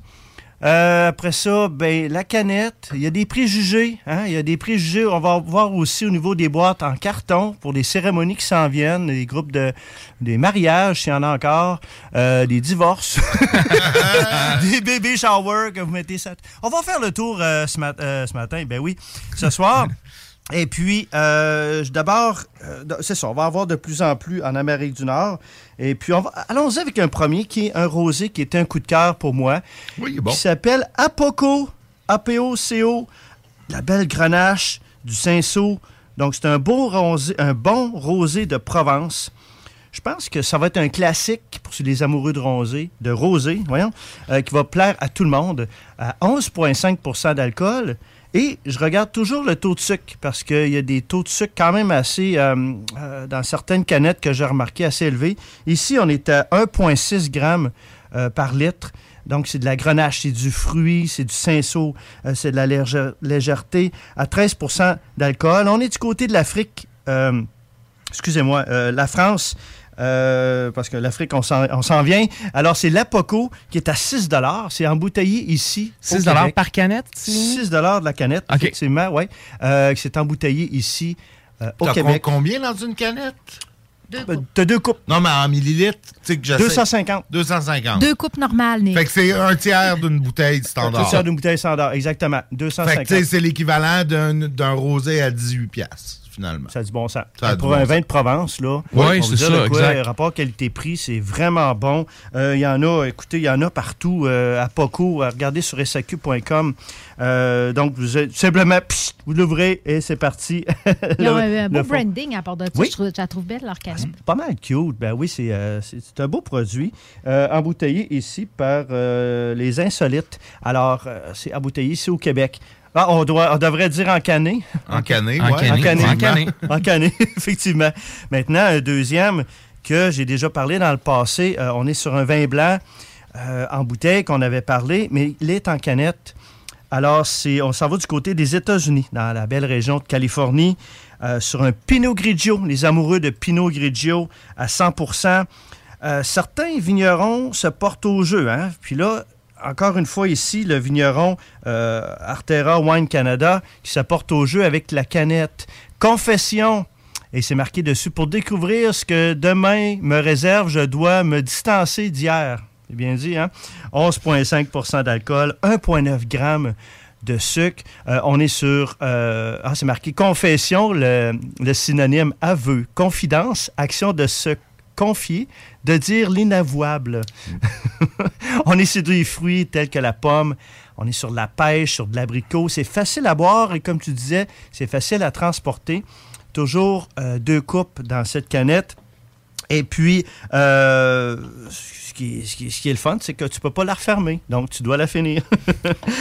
Euh, après ça, ben, la canette, il y a des préjugés. hein, Il y a des préjugés. On va voir aussi au niveau des boîtes en carton pour des cérémonies qui s'en viennent, des groupes de des mariages, s'il y en a encore, euh, des divorces, des baby showers que vous mettez ça. On va faire le tour euh, ce, mat- ce matin, ben oui, ce soir. Et puis, euh, d'abord, euh, c'est ça, on va avoir de plus en plus en Amérique du Nord. Et puis, allons-y avec un premier qui est un rosé qui est un coup de cœur pour moi. Oui, bon. Qui s'appelle Apoco, A-P-O-C-O, la belle grenache du Cinsault. Donc, c'est un, beau rosé, un bon rosé de Provence. Je pense que ça va être un classique pour les amoureux de rosé, de rosé, voyons, euh, qui va plaire à tout le monde. À 11,5% d'alcool. Et je regarde toujours le taux de sucre parce qu'il y a des taux de sucre quand même assez, euh, euh, dans certaines canettes que j'ai remarqué, assez élevés. Ici, on est à 1,6 grammes euh, par litre. Donc, c'est de la grenache, c'est du fruit, c'est du cinceau, euh, c'est de la légè- légèreté à 13% d'alcool. On est du côté de l'Afrique, excusez-moi, la France, euh, parce que l'Afrique, on s'en vient. Alors, c'est l'Apoco qui est à 6 C'est embouteillé ici. au 6 Québec. par canette? 6 de la canette, effectivement, oui. Euh, s'est embouteillé ici euh, au T'as Québec. combien dans une canette? Ben, T'as deux coupes. Non, mais en millilitres, tu sais que j'essaie- 250. 250. Deux coupes normales, Nick. Fait que c'est un tiers d'une bouteille standard. C'est ça, d'une bouteille standard, exactement. Fait 250. que tu sais, c'est l'équivalent d'un d'un rosé à 18 piastres, finalement. Ça a du bon sens. Ça a Pour bon un sens. vin de Provence, là, Oui, c'est ça, quoi, exact. le rapport qualité-prix, c'est vraiment bon. Euh, Il y en a, écoutez, il y en a partout euh, à Poco. regardez sur SAQ.com. Euh, donc, vous avez- simplement, pssst, vous l'ouvrez et c'est parti. Ils ont Le- un, un beau fond. branding à part de ça. Oui. Je, trouve, je la trouve belle, leur canette. Pas mal cute. Ben oui, c'est euh, un beau produit. Euh, embouteillé ici par euh, les Insolites. Alors, euh, c'est embouteillé ici au Québec. Ah, on, doit, on devrait dire en cané. En cané, En ouais. cané. En cané. En En cané. En cané, effectivement. Maintenant, un deuxième que j'ai déjà parlé dans le passé. euh, on est sur un vin blanc euh, en bouteille qu'on avait parlé, mais il est en canette. Alors, c'est, on s'en va du côté des États-Unis, dans la belle région de Californie, euh, sur un Pinot Grigio, les amoureux de Pinot Grigio à 100% Euh, Certains vignerons se portent au jeu. Hein? Puis là, encore une fois ici, le vigneron euh, Artera Wine Canada qui se porte au jeu avec la canette. Confession. Et c'est marqué dessus. Pour découvrir ce que demain me réserve, je dois me distancer d'hier. C'est bien dit, hein? 11,5% d'alcool, 1,9 grammes de sucre. Euh, on est sur... euh, ah, c'est marqué confession, le, le synonyme aveu. Confidence, action de se confier, de dire l'inavouable. on est sur des fruits tels que la pomme. On est sur de la pêche, sur de l'abricot. C'est facile à boire et comme tu disais, c'est facile à transporter. Toujours euh, deux coupes dans cette canette. Et puis, euh, ce, qui, ce qui- ce qui est le fun, c'est que tu peux pas la refermer. Donc, tu dois la finir.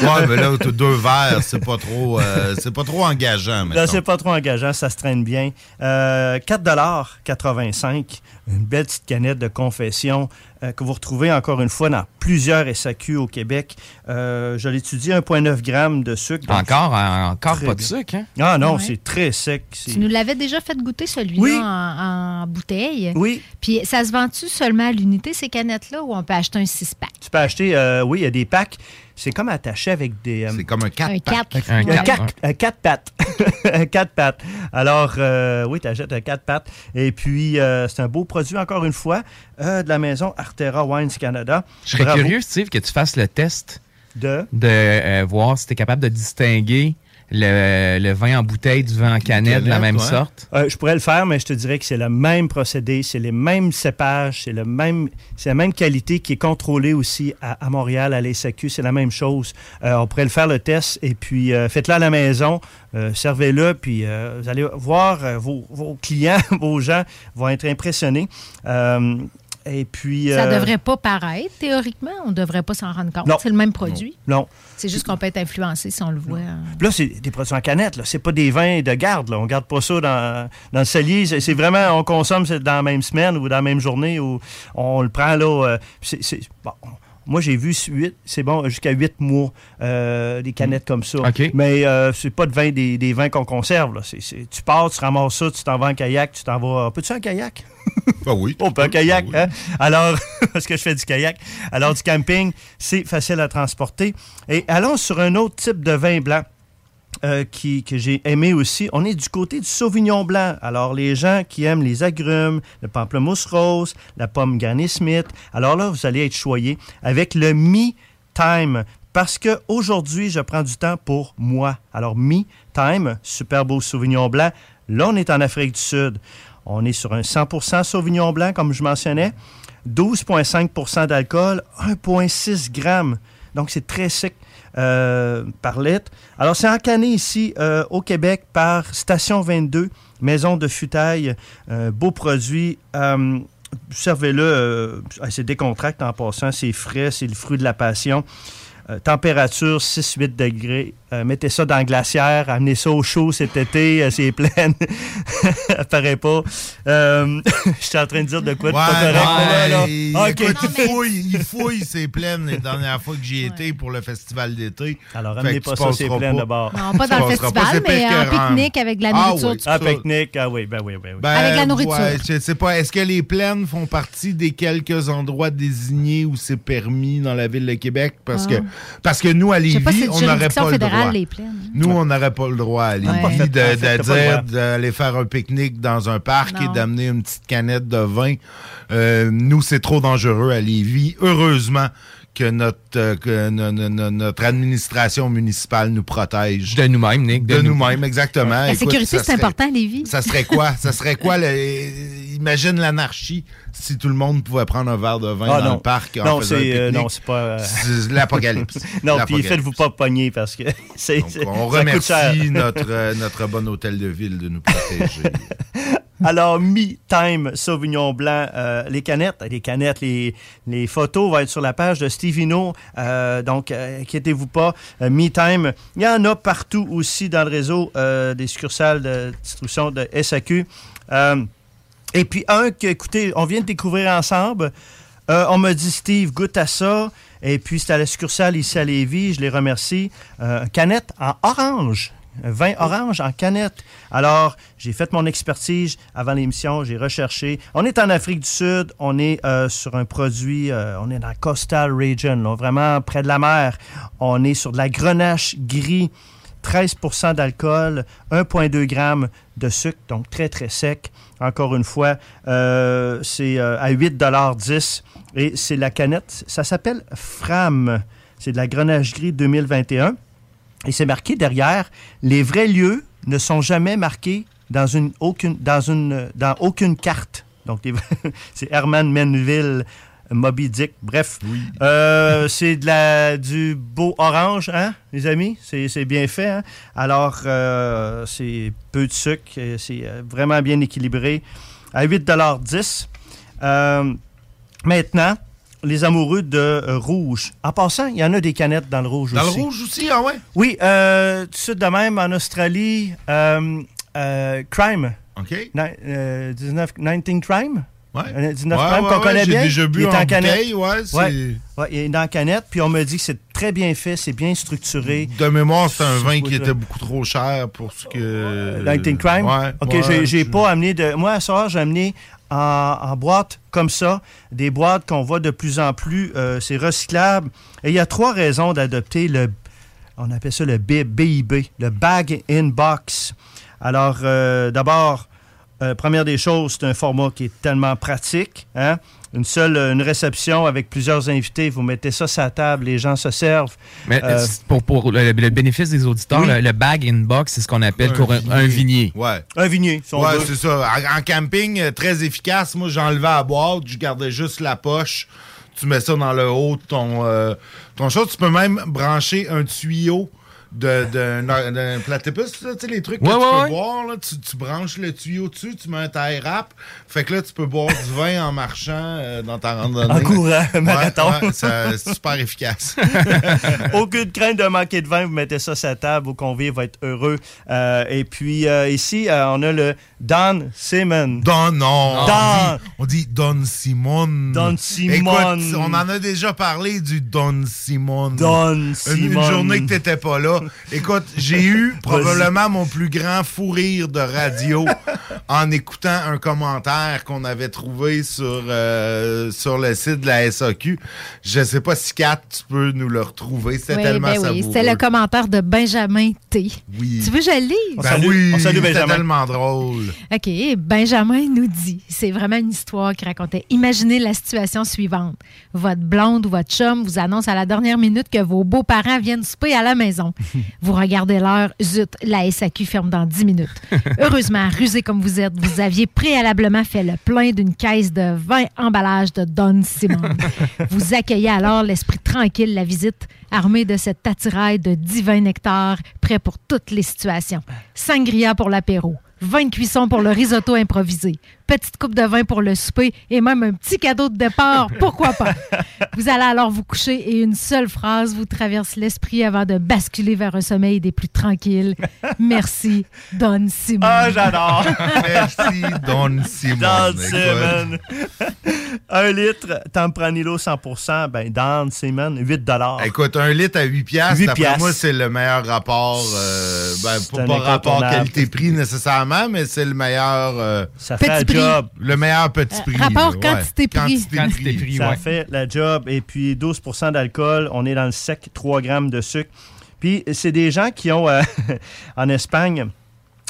Ouais, mais là, deux verres, c'est pas trop, euh, c'est pas trop engageant, Là, mettons. c'est pas trop engageant, ça se traîne bien. Euh, 4,85 une belle petite canette de confession euh, que vous retrouvez encore une fois dans plusieurs SAQ au Québec. Euh, je l'étudie, 1,9 g de sucre. donc Encore, euh, encore pas de sucre, hein? Ah non, Ouais. c'est très sec. Tu nous l'avais déjà fait goûter celui-là Oui. en, en bouteille. Oui. Puis ça se vend-tu seulement à l'unité, ces canettes-là, ou on peut acheter un 6-pack? Tu peux acheter, euh, oui, il y a des packs. C'est comme attaché avec des. c'est comme un 4 Un quatre. Un Un quatre, 4 ouais. un quatre pattes. un 4 pattes. Alors, euh, oui, tu achètes un 4 pattes. Et puis, euh, c'est un beau produit, encore une fois, euh, de la maison Artera Wines Canada. Je serais Bravo. curieux, Steve, que tu fasses le test De? de euh, voir si tu es capable de distinguer le, le vin en bouteille du vin en canette de la même sorte? Euh, je pourrais le faire, mais je te dirais que c'est le même procédé, c'est les mêmes cépages, c'est le même, c'est la même qualité qui est contrôlée aussi à, à Montréal, à l'ESAQ, c'est la même chose. Euh, on pourrait le faire le test et puis euh, faites-le à la maison, euh, servez-le, puis euh, vous allez voir euh, vos, vos clients, vos gens vont être impressionnés. Et puis. Ça euh, devrait pas paraître, théoriquement. On devrait pas s'en rendre compte. C'est le même produit. Non. C'est juste qu'on peut être influencé si on le voit. hein. Là, c'est des produits en canette. Là. C'est pas des vins de garde. Là. On garde pas ça dans, dans le cellier. C'est, vraiment, on consomme dans la même semaine ou dans la même journée ou on le prend là. euh, bon, moi, j'ai vu huit, c'est bon, jusqu'à 8 mois, euh, des canettes comme ça. OK. Mais euh, c'est pas de vin, des, des vins qu'on conserve. Là. C'est, c'est- tu pars, tu ramasses ça, tu t'en vas en kayak, tu t'en vas. Peux-tu en kayak? Ben oui. On peut en kayak, hein? Alors, parce que je fais du kayak. Alors, du camping, c'est facile à transporter. Et allons sur un autre type de vin blanc. Euh, qui, que j'ai aimé aussi. On est du côté du Sauvignon blanc. Alors, les gens qui aiment les agrumes, le pamplemousse rose, la pomme Granny Smith, alors là, vous allez être choyé avec le Me Time. Parce que aujourd'hui, je prends du temps pour moi. Alors, Me Time, super beau Sauvignon blanc. Là, on est en Afrique du Sud. On est sur un 100% Sauvignon blanc, comme je mentionnais. 12,5% d'alcool, 1,6 grammes. Donc, c'est très sec par litre. Alors, c'est encanné ici euh, au Québec par Station 22, Maison de Futaille. Un beau produit. Euh, Servez-le. euh, c'est décontracté en passant. C'est frais. C'est le fruit de la passion. Euh, température 6-8 degrés. Euh, mettez ça dans la glacière. Amenez ça au chaud cet été. euh, c'est plein. Ça paraît pas. Euh, Je suis en train de dire de quoi de Ouais, pas correct. ouais, là, là. il- Ah, OK. écoute, il fouille, il fouille ses plaines les dernières fois que j'y étais pour le festival d'été. Alors, que pas ça, c'est plein pas. de bord. Non, pas dans le pas, festival, c'est mais en pique-nique avec de la Ah nourriture. oui. tu Ah, pique-nique, ah oui, ben oui, ben oui. Ben, Avec la nourriture. je sais pas. Est-ce que les plaines font partie des quelques endroits désignés où c'est permis dans la ville de Québec? Parce, Ah. que, parce que nous, à Lévis, si on n'aurait pas le droit. plaines. Nous, on n'aurait pas le droit à Lévis Ouais. De, dire d'aller faire un pique-nique dans un parc et d'amener une petite canette de vin. Euh, nous, c'est trop dangereux à Lévis. Heureusement que notre, euh, que no- no- no- notre administration municipale nous protège. De nous-mêmes, Nick. De, nous-mêmes, exactement. La Écoute, sécurité, c'est important à Lévis. Ça serait quoi? ça serait quoi? le- imagine l'anarchie si tout le monde pouvait prendre un verre de vin Ah, dans non. le parc en Non, c'est euh, non, c'est pas. euh, C'est l'apocalypse. non, puis faites-vous pas pogner parce que c'est. On remercie notre, euh, notre bon hôtel de ville de nous protéger. Alors, Me Time Sauvignon Blanc, euh, les canettes, les canettes, les, les photos vont être sur la page de Stevino. Euh, donc, euh, inquiétez-vous pas. Euh, Me Time, il y en a partout aussi dans le réseau euh, des succursales de distribution de SAQ. Et puis, un que, écoutez, on vient de découvrir ensemble. Euh, on m'a dit, Steve, goûte à ça. Et puis, c'est à la succursale ici à Lévis. Je les remercie. Euh, canette en orange. Vin orange en canette. Alors, j'ai fait mon expertise avant l'émission, j'ai recherché. On est en Afrique du Sud, on est euh, sur un produit, on est dans la Coastal Region, vraiment près de la mer. On est sur de la grenache gris, 13% d'alcool, 1,2 g de sucre, donc très, très sec. Encore une fois, euh, c'est euh, à 8,10 et c'est la canette, ça s'appelle Fram. C'est de la grenache gris 2021. Et c'est marqué derrière, les vrais lieux ne sont jamais marqués dans une aucune dans une dans aucune carte. Donc c'est Herman Menville, Moby Dick, bref. Euh, c'est de la du beau orange, hein, les amis? C'est c'est bien fait. hein? Alors, euh, c'est peu de sucre, euh, c'est vraiment bien équilibré. À 8,10 euh, Maintenant, les amoureux de rouge. En passant, il y en a des canettes dans le rouge Dans le aussi. rouge aussi, ah ouais? Oui, euh, tout de suite de même, en Australie, Crime. OK. Ni- euh, 19, 19 Crime? Ouais. Euh, 19 Ouais, qu'on connaît bien. déjà bu il est en en canette. il est dans la canette, puis on me dit que c'est très bien fait, c'est bien structuré. De mémoire, c'est un vin qui était beaucoup trop cher pour ce que. 19 Crime? OK, j'ai- pas amené de. Moi, à soir, j'ai amené en, en boîte comme ça, des boîtes qu'on voit de plus en plus. euh, c'est recyclable. Et il y a trois raisons d'adopter le. On appelle ça le BIB, le Bag in Box. Alors, euh, d'abord, euh, première des choses, c'est un format qui est tellement pratique. Hein? Une seule une réception avec plusieurs invités, vous mettez ça sur la table, les gens se servent. Mais Euh, pour, pour le, le bénéfice des auditeurs, Oui. le, le bag in box, c'est ce qu'on appelle Un pour un, un vignier. Ouais. Un vignier, si on Ouais, c'est ça. En, en camping, euh, très efficace. Moi, j'enlevais la boîte, je gardais juste la poche. Tu mets ça dans le haut de ton, euh, ton chose. Tu peux même brancher un tuyau d'un platypus, tu sais, les trucs Ouais, que tu peux ouais. boire. Là, tu, tu branches le tuyau dessus, tu mets un tie wrap. Fait que là, tu peux boire du vin en marchant euh, dans ta randonnée. En courant, marathon. c'est super efficace. Aucune crainte de manquer de vin, vous mettez ça sur la table, vos convives vont être heureux. Euh, et puis euh, ici, on a le Don Simon. Don, non. Don. On dit, on dit Don Simon. Don Simon. Écoute, on en a déjà parlé du Don Simon. Don Une- Une, Simon. journée que t'étais pas là. Écoute, j'ai eu probablement mon plus grand fou rire de radio en écoutant un commentaire qu'on avait trouvé sur, euh, sur le site de la SAQ. Je sais pas si Kat, tu peux nous le retrouver. C'était Oui, tellement ben oui. C'était le commentaire de Benjamin T. Oui. Tu veux que je le lise? Ben oui, c'était tellement drôle. OK, Benjamin nous dit, c'est vraiment une histoire qui racontait. Imaginez la situation suivante. Votre blonde ou votre chum vous annonce à la dernière minute que vos beaux-parents viennent souper à la maison. vous regardez l'heure, zut, la SAQ ferme dans 10 minutes. Heureusement, rusé comme vous êtes, vous aviez préalablement fait le plein d'une caisse de 20 emballages de Don Simon. vous accueillez alors l'esprit tranquille la visite, armé de cet attirail de divin nectar, prêt pour toutes les situations. Sangria pour l'apéro. Vin de cuisson pour le risotto improvisé, petite coupe de vin pour le souper et même un petit cadeau de départ, pourquoi pas? Vous allez alors vous coucher et une seule phrase vous traverse l'esprit avant de basculer vers un sommeil des plus tranquilles. Merci, Don Simon. Ah, j'adore. Merci, Don Simon. Don. Simon. un litre, Tempranillo 100%, ben Don Simon, 8 Écoute, un litre à 8 piastres, 8 d'après piastres. moi, c'est le meilleur rapport. euh, ben, pas, rapport qualité-prix nécessairement, mais c'est le meilleur. euh, Ça fait Petit. Job. Le meilleur petit Euh, prix. rapport là, ouais. quantité-prix. Quantité-prix. Ça ouais. fait la job. Et puis 12% d'alcool, on est dans le sec, 3 grammes de sucre. Puis c'est des gens qui ont, euh, en Espagne,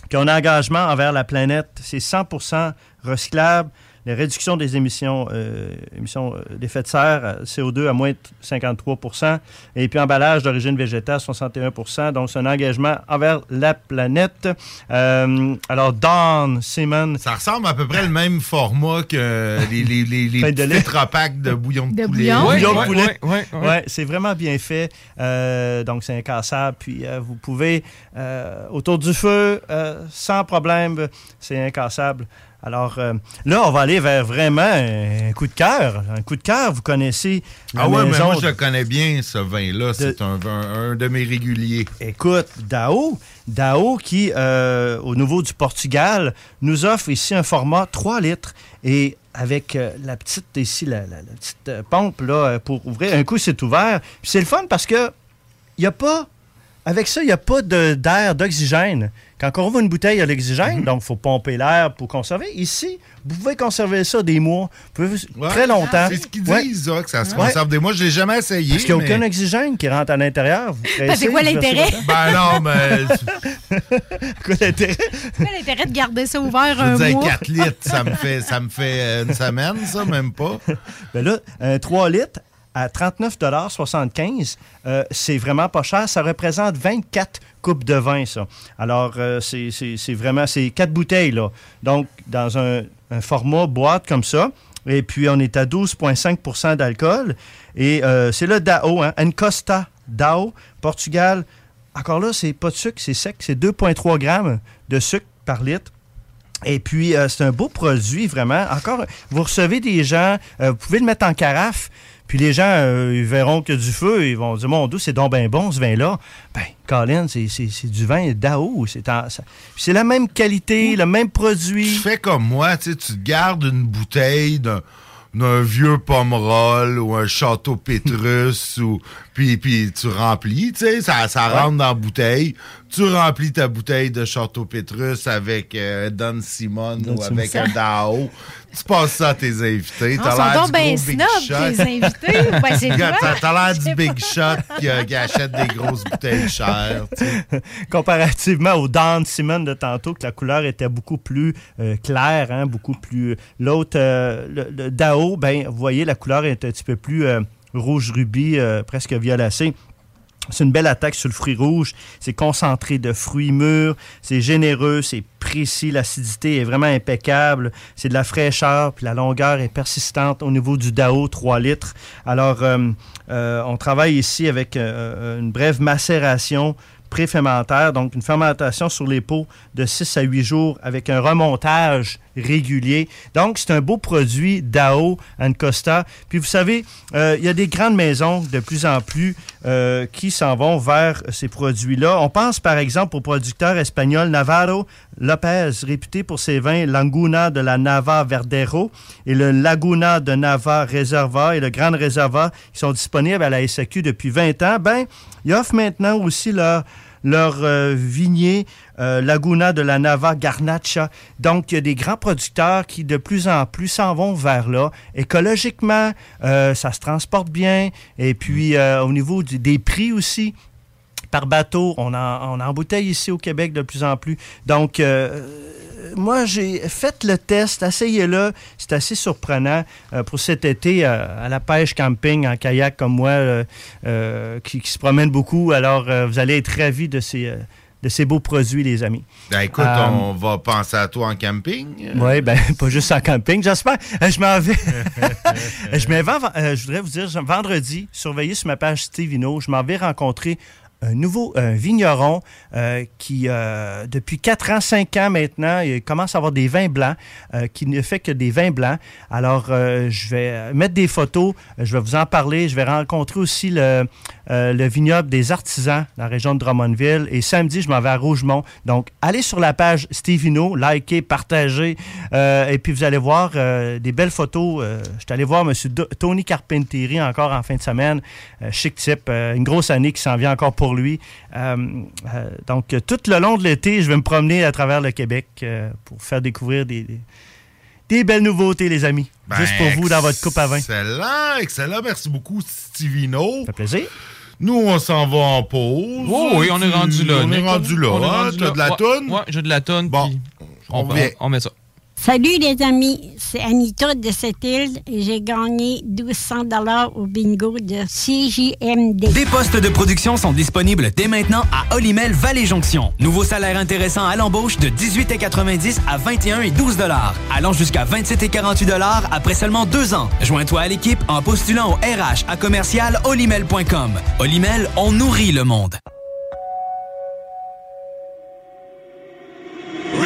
qui ont un engagement envers la planète. C'est 100% recyclable. La réduction des émissions, euh, émissions euh, d'effet de serre, euh, CO2 à moins de 53% Et puis emballage d'origine végétale, 61% Donc c'est un engagement envers la planète. Euh, alors, Don Simon. Ça ressemble à peu près le même format que les, les, les, les Pain de petits de bouillon de, De poulet. bouillon? Bouillon de poulet. ouais, ouais, c'est vraiment bien fait. Euh, donc, c'est incassable. Puis, euh, vous pouvez, euh, autour du feu, euh, sans problème, c'est incassable. Alors euh, là, on va aller vers vraiment un coup de cœur. Un coup de cœur, vous connaissez la Ah ouais, mais moi, de- je le connais bien, ce vin-là. C'est un, vin- un de mes réguliers. Écoute, Dao, Dao qui, euh, au niveau du Portugal, nous offre ici un format 3 litres et avec euh, la petite ici, la, la- la petite pompe là, pour ouvrir. Un coup, c'est ouvert. Puis c'est le fun parce que il n'y a pas, avec ça, il n'y a pas de- d'air, d'oxygène. Quand on ouvre une bouteille, il y a l'oxygène, donc il faut pomper l'air pour conserver. Ici, vous pouvez conserver ça des mois, vous pouvez- très longtemps. C'est ce qu'ils Ouais. disent, ça, que ça se Ouais. conserve des mois. Je l'ai jamais essayé. Parce qu'il n'y a mais- aucun oxygène qui rentre à l'intérieur. Ben, c'est quoi l'intérêt? Ben non, mais... quoi l'intérêt? Quel intérêt de garder ça ouvert Je un dire, mois? 4 litres, ça me fait, ça me fait euh, une semaine, ça, même pas. Ben là, un 3 litres à 39,75 euh, c'est vraiment pas cher. Ça représente 24 coupes de vin, ça. Alors, euh, c'est vraiment... C'est quatre bouteilles, là. Donc, dans un, format boîte comme ça. Et puis, on est à 12,5% d'alcool. Et euh, c'est le DAO, hein, Encosta DAO, Portugal. Encore là, c'est pas de sucre, c'est sec. C'est 2,3 grammes de sucre par litre. Et puis, euh, c'est un beau produit, vraiment. Encore, vous recevez des gens, vous pouvez le mettre en carafe, puis les gens, euh, ils verront a du feu, ils vont dire, mon Dieu, c'est donc bien bon, ce vin-là. Ben, Colin, c'est du vin d'AO. C'est la même qualité, le même produit. Tu fais comme moi, tu te gardes une bouteille d'un d'un vieux pomerol ou un château Pétrus ou puis puis tu remplis, tu sais, ça, ça rentre dans la bouteille. Tu remplis ta bouteille de château Pétrus avec euh, Don Simon Don ou avec un Dao. Tu passes ça à tes invités. Ah, T'as sont l'air du ben gros Big snob, Shot. tes invités, ben? T'as l'air du sais Big Shot qui, euh, qui achète des grosses bouteilles chères. tu sais. Comparativement au Don Simon de tantôt, que la couleur était beaucoup plus euh, claire, hein, beaucoup plus. L'autre, euh, le, le Dao, ben, vous voyez, la couleur est un petit peu plus euh, rouge rubis, euh, presque violacée. C'est une belle attaque sur le fruit rouge. C'est concentré de fruits mûrs. C'est généreux, c'est précis. L'acidité est vraiment impeccable. C'est de la fraîcheur, puis la longueur est persistante au niveau du DAO 3 litres. Alors, euh, euh, on travaille ici avec euh, une brève macération pré-fermentaire, donc une fermentation sur les pots de 6 à 8 jours avec un remontage régulier. Donc, c'est un beau produit DAO Costa. Puis, vous savez, euh, il y a des grandes maisons de plus en plus euh, qui s'en vont vers ces produits-là. On pense, par exemple, au producteur espagnol Navarro Lopez, réputé pour ses vins Laguna de la Nava Verdero et le Laguna de Nava Reserva et le Grand Reserva qui sont disponibles à la SAQ depuis 20 ans. Ben, ils offrent maintenant aussi leur leur euh, euh, Laguna de la Nava Garnacha. Donc, il y a des grands producteurs qui de plus en plus s'en vont vers là. Écologiquement, euh, ça se transporte bien. Et puis, euh, au niveau du- des prix aussi, par bateau, on en, on en embouteille ici au Québec de plus en plus. Donc, euh, moi, j'ai fait le test, essayez-le. C'est assez surprenant euh, pour cet été euh, à la pêche camping en kayak comme moi, qui, qui se promène beaucoup. Alors, vous allez être ravis de ces, de ces beaux produits, les amis. Ben, écoute, Euh, on va penser à toi en camping. Oui, ben pas juste en camping, j'espère. Euh, Je m'en vais. je vais, euh, je voudrais vous dire, vendredi, surveillez sur ma page Stevino, je m'en vais rencontrer un nouveau vigneron euh, qui, euh, depuis 4 ans, 5 ans maintenant, il commence à avoir des vins blancs, euh, qui ne fait que des vins blancs. Alors, je vais mettre des photos, je vais vous en parler. Je vais rencontrer aussi le, le vignoble des artisans dans la région de Drummondville. Et samedi, je m'en vais à Rougemont. Donc, allez sur la page Stevino, likez, partagez. et puis, vous allez voir des belles photos. Je suis allé voir M. Tony Carpentieri encore en fin de semaine. Chic type. une grosse année qui s'en vient encore pour lui. Euh, euh, donc, tout le long de l'été, je vais me promener à travers le Québec euh, pour faire découvrir des, des, des belles nouveautés, les amis. Juste pour vous dans votre coupe à vin. Ben, Excellent, excellent. Merci beaucoup, Stivino. Ça fait plaisir. Nous, on s'en va en pause. Oh, oui, on est rendu là. On est rendu là. Hein? T'as de la Ouais, toune? Ouais, j'ai de la toune. Bon, on met ça. Salut les amis, c'est Anita de cette île et j'ai gagné 1200 dollars au bingo de CJMD. Des postes de production sont disponibles dès maintenant à Olimel Valley Jonction. Nouveau salaire intéressant à l'embauche de 18,90 à 21 et 12 dollars, allant jusqu'à 27 et 48 dollars après seulement deux ans. Joins-toi à l'équipe en postulant au RH à commercial olimel.com. Olimel, on nourrit le monde.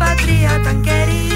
patria tan querida.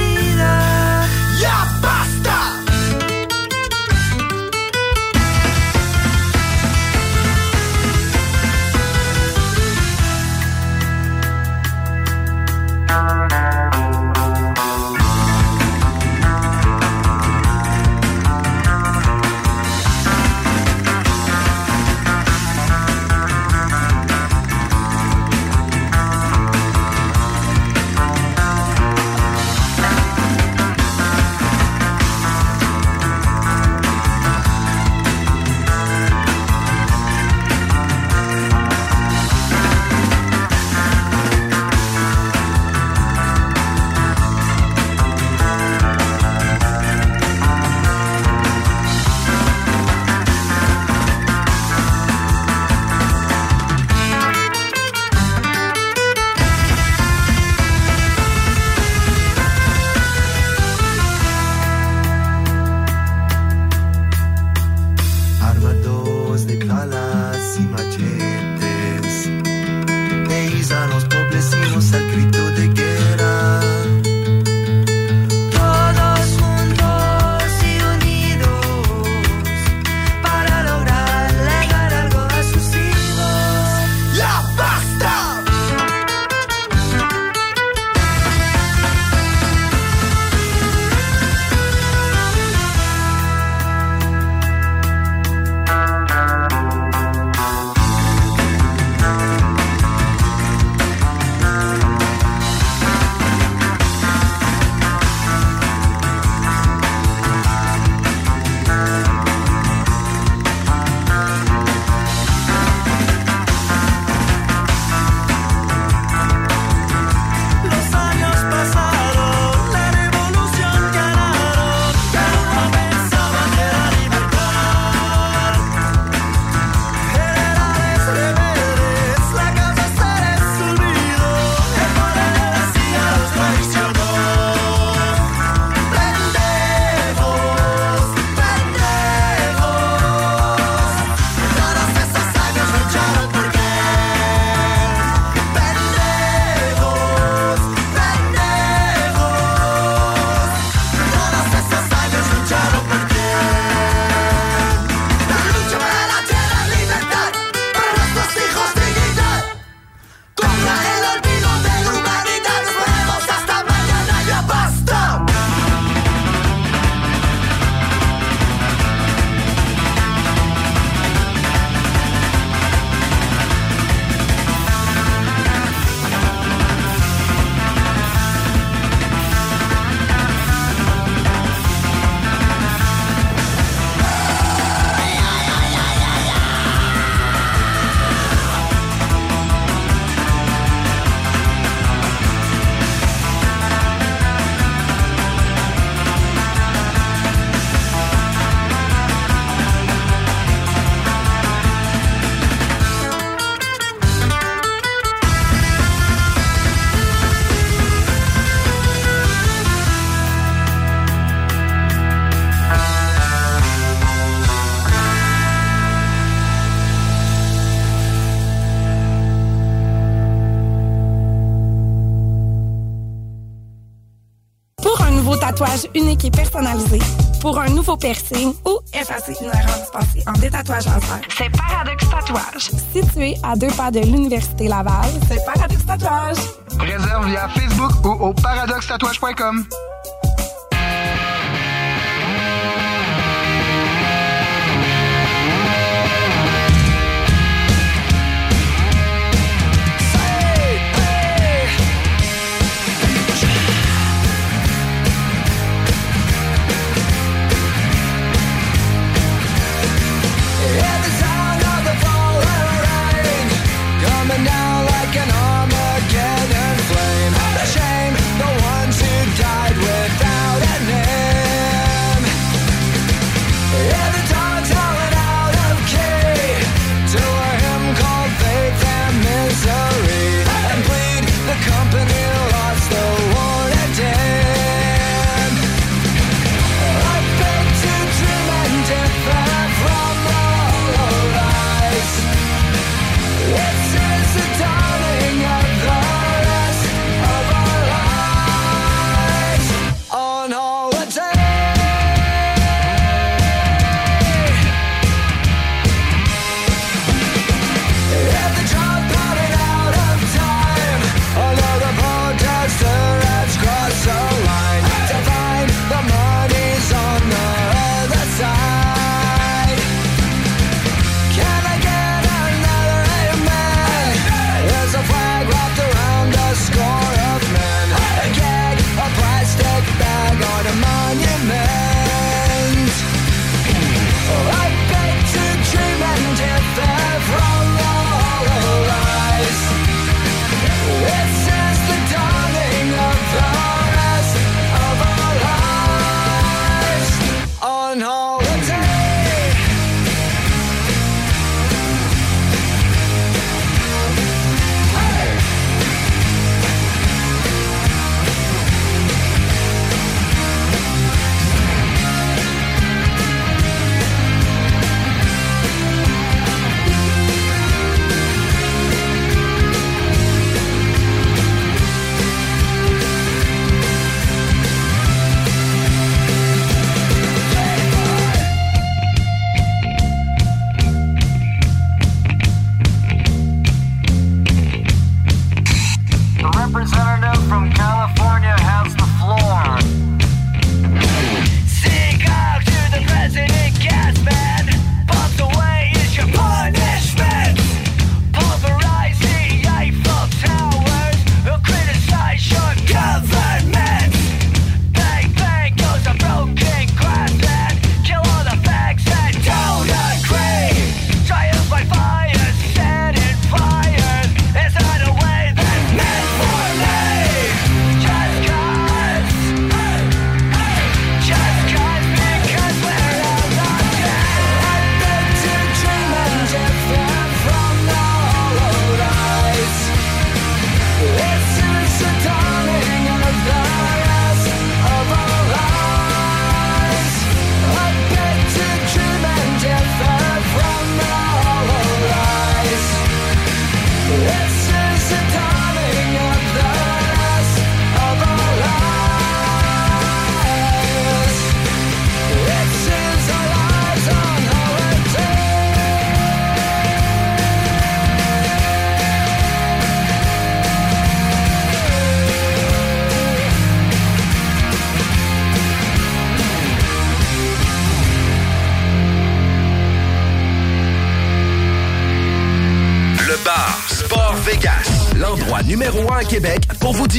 Nouveau piercing ou effacer une erreur dispensée en détatouage laser, c'est Paradox Tatouage. Situé à deux pas de l'Université Laval, c'est Paradox Tatouage. Réserve via Facebook ou au paradoxtatouage.com.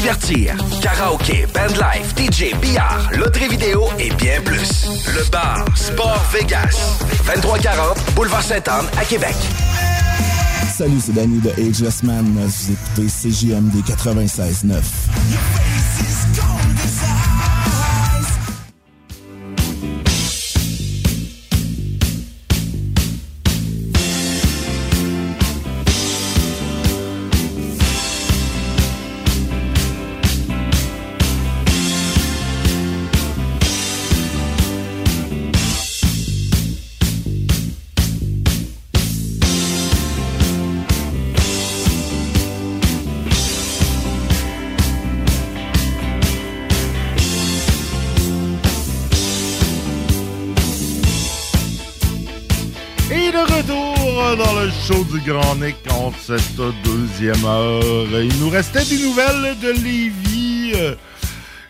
divertir. Karaoke, bandlife, DJ, billard, loterie vidéo et bien plus. Le bar Sport Vegas, 2340 Boulevard Sainte-Anne à Québec. Salut, c'est Danny de Ageless Man. Vous écoutez CJMD 96.9. Grand Nick en cette deuxième heure. Il nous restait des nouvelles de Lévis euh,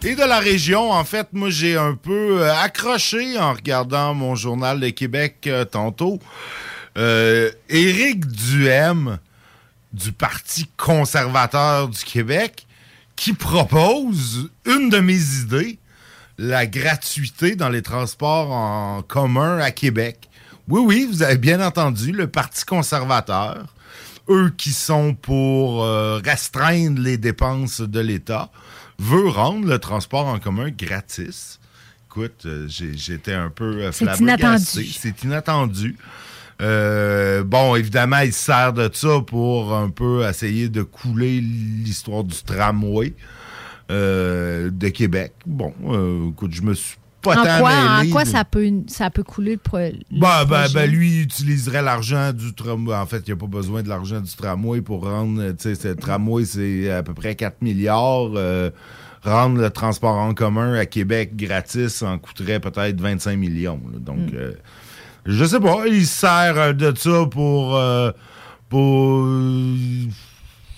et de la région. En fait, moi, j'ai un peu euh, accroché en regardant mon journal de Québec euh, tantôt. Éric Duhem du Parti conservateur du Québec qui propose une de mes idées, la gratuité dans les transports en commun à Québec. Oui, oui, vous avez bien entendu, le Parti conservateur, eux qui sont pour euh, restreindre les dépenses de l'État, veut rendre le transport en commun gratis. Écoute, euh, j'étais un peu euh, C'est inattendu. C'est inattendu. Euh, bon, évidemment, il se sert de ça pour un peu essayer de couler l'histoire du tramway de Québec. Bon, écoute, je me suis pas En tant quoi, en mêlé quoi de- ça, peut, ça peut couler le, le ben, ben, ben, lui, il utiliserait l'argent du tramway. En fait, il n'y a pas besoin de l'argent du tramway pour rendre. Tu sais, ce tramway, c'est à peu près 4 milliards. euh, rendre le transport en commun à Québec gratis en coûterait peut-être 25 millions. là. Donc, Mm. euh, je sais pas. Il se sert euh, de ça pour. euh, pour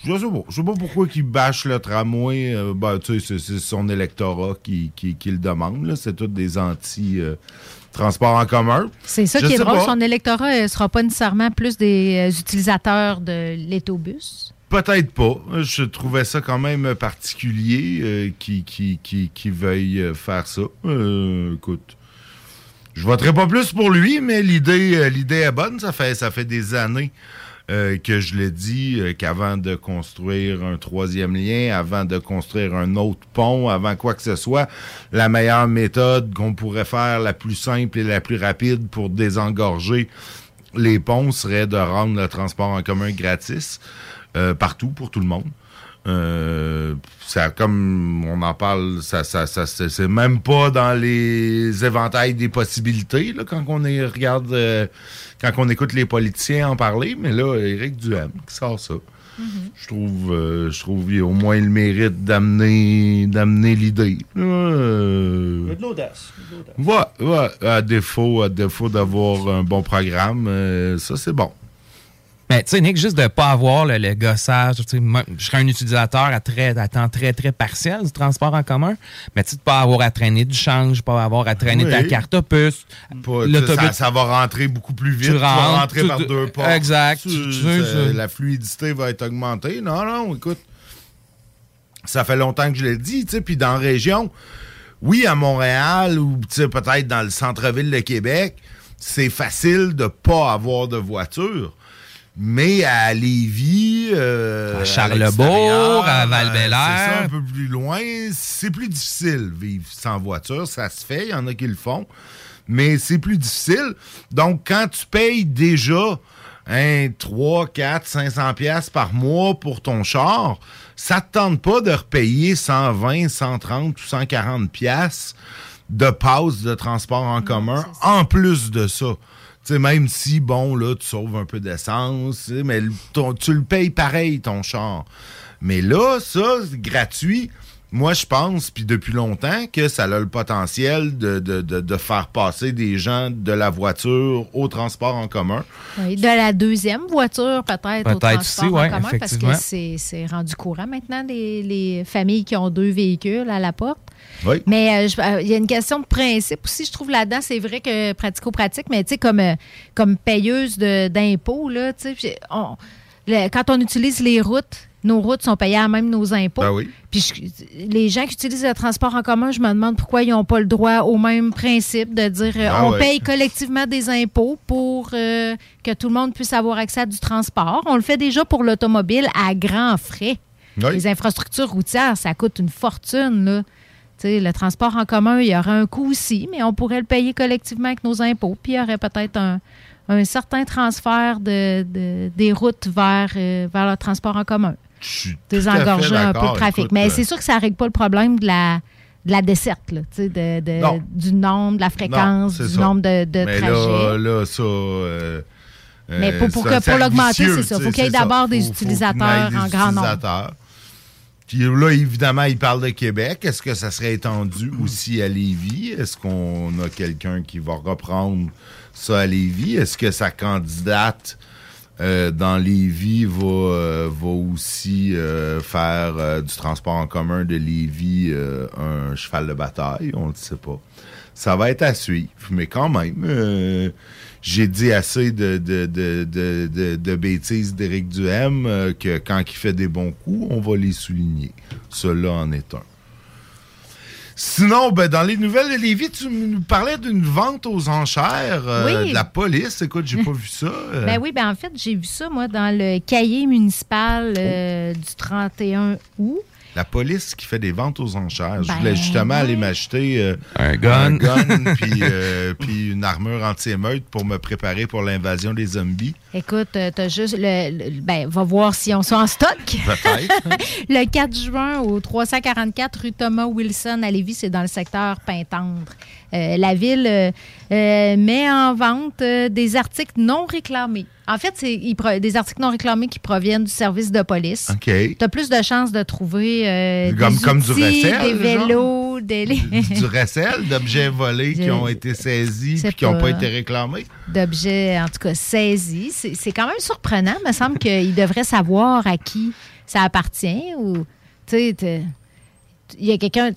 je sais pas. Je sais pas pourquoi il bâche le tramway. Euh, ben, tu sais, c'est- son électorat qui, qui, qui le demande. là. C'est tous des anti-transports en commun. C'est ça Je qui est drôle. pas. Son électorat ne sera pas nécessairement plus des euh, utilisateurs de l'autobus. Peut-être pas. Je trouvais ça quand même particulier euh, qui, qui, qui, qui veuille euh, faire ça. Euh, écoute, je voterai pas plus pour lui, mais l'idée euh, l'idée est bonne. Ça fait, ça fait des années euh, que je l'ai dit euh, qu'avant de construire un troisième lien, avant de construire un autre pont, avant quoi que ce soit, la meilleure méthode qu'on pourrait faire, la plus simple et la plus rapide pour désengorger les ponts serait de rendre le transport en commun gratis euh, partout pour tout le monde. Euh, ça comme on en parle, ça, ça, ça c'est c'est même pas dans les éventails des possibilités là, quand on est, regarde euh, quand on écoute les politiciens en parler, mais là Éric Duhem qui sort ça. Je trouve euh, je trouve qu'il a au moins le mérite d'amener d'amener l'idée. Euh, Il y a de l'audace. il y a de l'audace. Ouais, ouais, à défaut, à défaut d'avoir un bon programme, euh, ça c'est bon. Mais tu sais, Nick, juste de ne pas avoir le, le gossage, moi, je serais un utilisateur à, très, à temps très, très partiel du transport en commun, mais tu sais, de pas avoir à traîner du change, pas avoir à traîner ta carte. Pas- tu sais, ça, ça va rentrer beaucoup plus vite. Tu Tu, vas rentres, rentrer tu- par deux portes. Exact. Tu- la fluidité va être augmentée. Non, non, écoute. Ça fait longtemps que je l'ai dit, tu sais, puis dans la région, oui, à Montréal ou peut-être dans le centre-ville de Québec, c'est facile de pas avoir de voiture. Mais à Lévis, euh, À Charlebourg, à euh, Val-Bélair. c'est ça, un peu plus loin, c'est plus difficile vivre sans voiture. Ça se fait, il y en a qui le font, mais c'est plus difficile. Donc, quand tu payes déjà hein, 3, 4, 500 pièces par mois pour ton char, ça te tente pas de repayer 120, 130 ou 140 pièces de passe de transport en commun en plus de ça. Tu sais, même si, bon, là, tu sauves un peu d'essence, mais ton- tu le payes pareil, ton char. Mais là, ça, c'est gratuit. Moi, je pense, puis depuis longtemps, que ça a le potentiel de, de- de- de faire passer des gens de la voiture au transport en commun. Oui, de la deuxième voiture, peut-être, au Peut-être transport aussi, en ouais, commun, parce que c'est c'est rendu courant maintenant, les, les familles qui ont deux véhicules à la porte. Oui. Mais euh, euh, il y a une question de principe aussi, je trouve là-dedans. C'est vrai que pratico-pratique, mais tu sais, comme, euh, comme payeuse d'impôts, là, tu sais, puis on- le- quand on utilise les routes, nos routes sont payées à même nos impôts. Ben oui. Puis je- les gens qui utilisent le transport en commun, je me demande pourquoi ils n'ont pas le droit au même principe de dire euh, Ah on ouais. paye collectivement des impôts pour euh, que tout le monde puisse avoir accès à du transport. On le fait déjà pour l'automobile à grands frais. Oui. Les infrastructures routières, ça coûte une fortune. Là. Le transport en commun, il y aurait un coût aussi, mais on pourrait le payer collectivement avec nos impôts. Puis il y aurait peut-être un, un certain transfert de, de- des routes vers, euh, vers le transport en commun. Désengorger un peu le trafic. Écoute, mais euh, c'est sûr que ça ne règle pas le problème de la, de la desserte, là, de, de- du nombre, de la fréquence, du ça. nombre de, de Mais trajets. là, là, ça. euh, Mais pour- pour pour l'augmenter, c'est ça. tu Faut qu'il y ait d'abord des utilisateurs en grand nombre. Puis là, évidemment, il parle de Québec. Est-ce que ça serait étendu aussi à Lévis? Est-ce qu'on a quelqu'un qui va reprendre ça à Lévis? Est-ce que sa candidate euh, dans Lévis va, euh, va aussi euh, faire euh, du transport en commun de Lévis euh, un cheval de bataille? On ne le sait pas. Ça va être à suivre, mais quand même, euh, j'ai dit assez de, de, de, de, de- bêtises d'Éric Duhem euh, que quand il fait des bons coups, on va les souligner. Cela en est un. Sinon, ben, dans les nouvelles de Lévis, tu nous parlais d'une vente aux enchères euh, Oui. de la police. Écoute, j'ai pas vu ça. euh. Ben oui, ben en fait, j'ai vu ça, moi, dans le cahier municipal Oh. du 31 août. La police qui fait des ventes aux enchères. Je Ben, voulais justement aller m'acheter euh, Un gun. gun puis, euh, puis une armure anti-émeute pour me préparer pour l'invasion des zombies. Écoute, euh, t'as juste le, le- Ben, va voir si on sont en stock. Peut-être. le 4 juin au 344 rue Thomas Wilson à Lévis, c'est dans le secteur Pintendre. Euh, la ville euh, euh, met en vente des articles non réclamés. En fait, c'est des articles non réclamés qui proviennent du service de police. OK. Tu as plus de chances de trouver euh, Comme- des comme du recel, des vélos, des... du recel d'objets volés qui ont été saisis sais et qui n'ont pas. été réclamés? d'objets, en tout cas, saisis. C'est quand même surprenant. Il me semble qu'il devrait savoir à qui ça appartient. Ou, tu sais, il y a quelqu'un...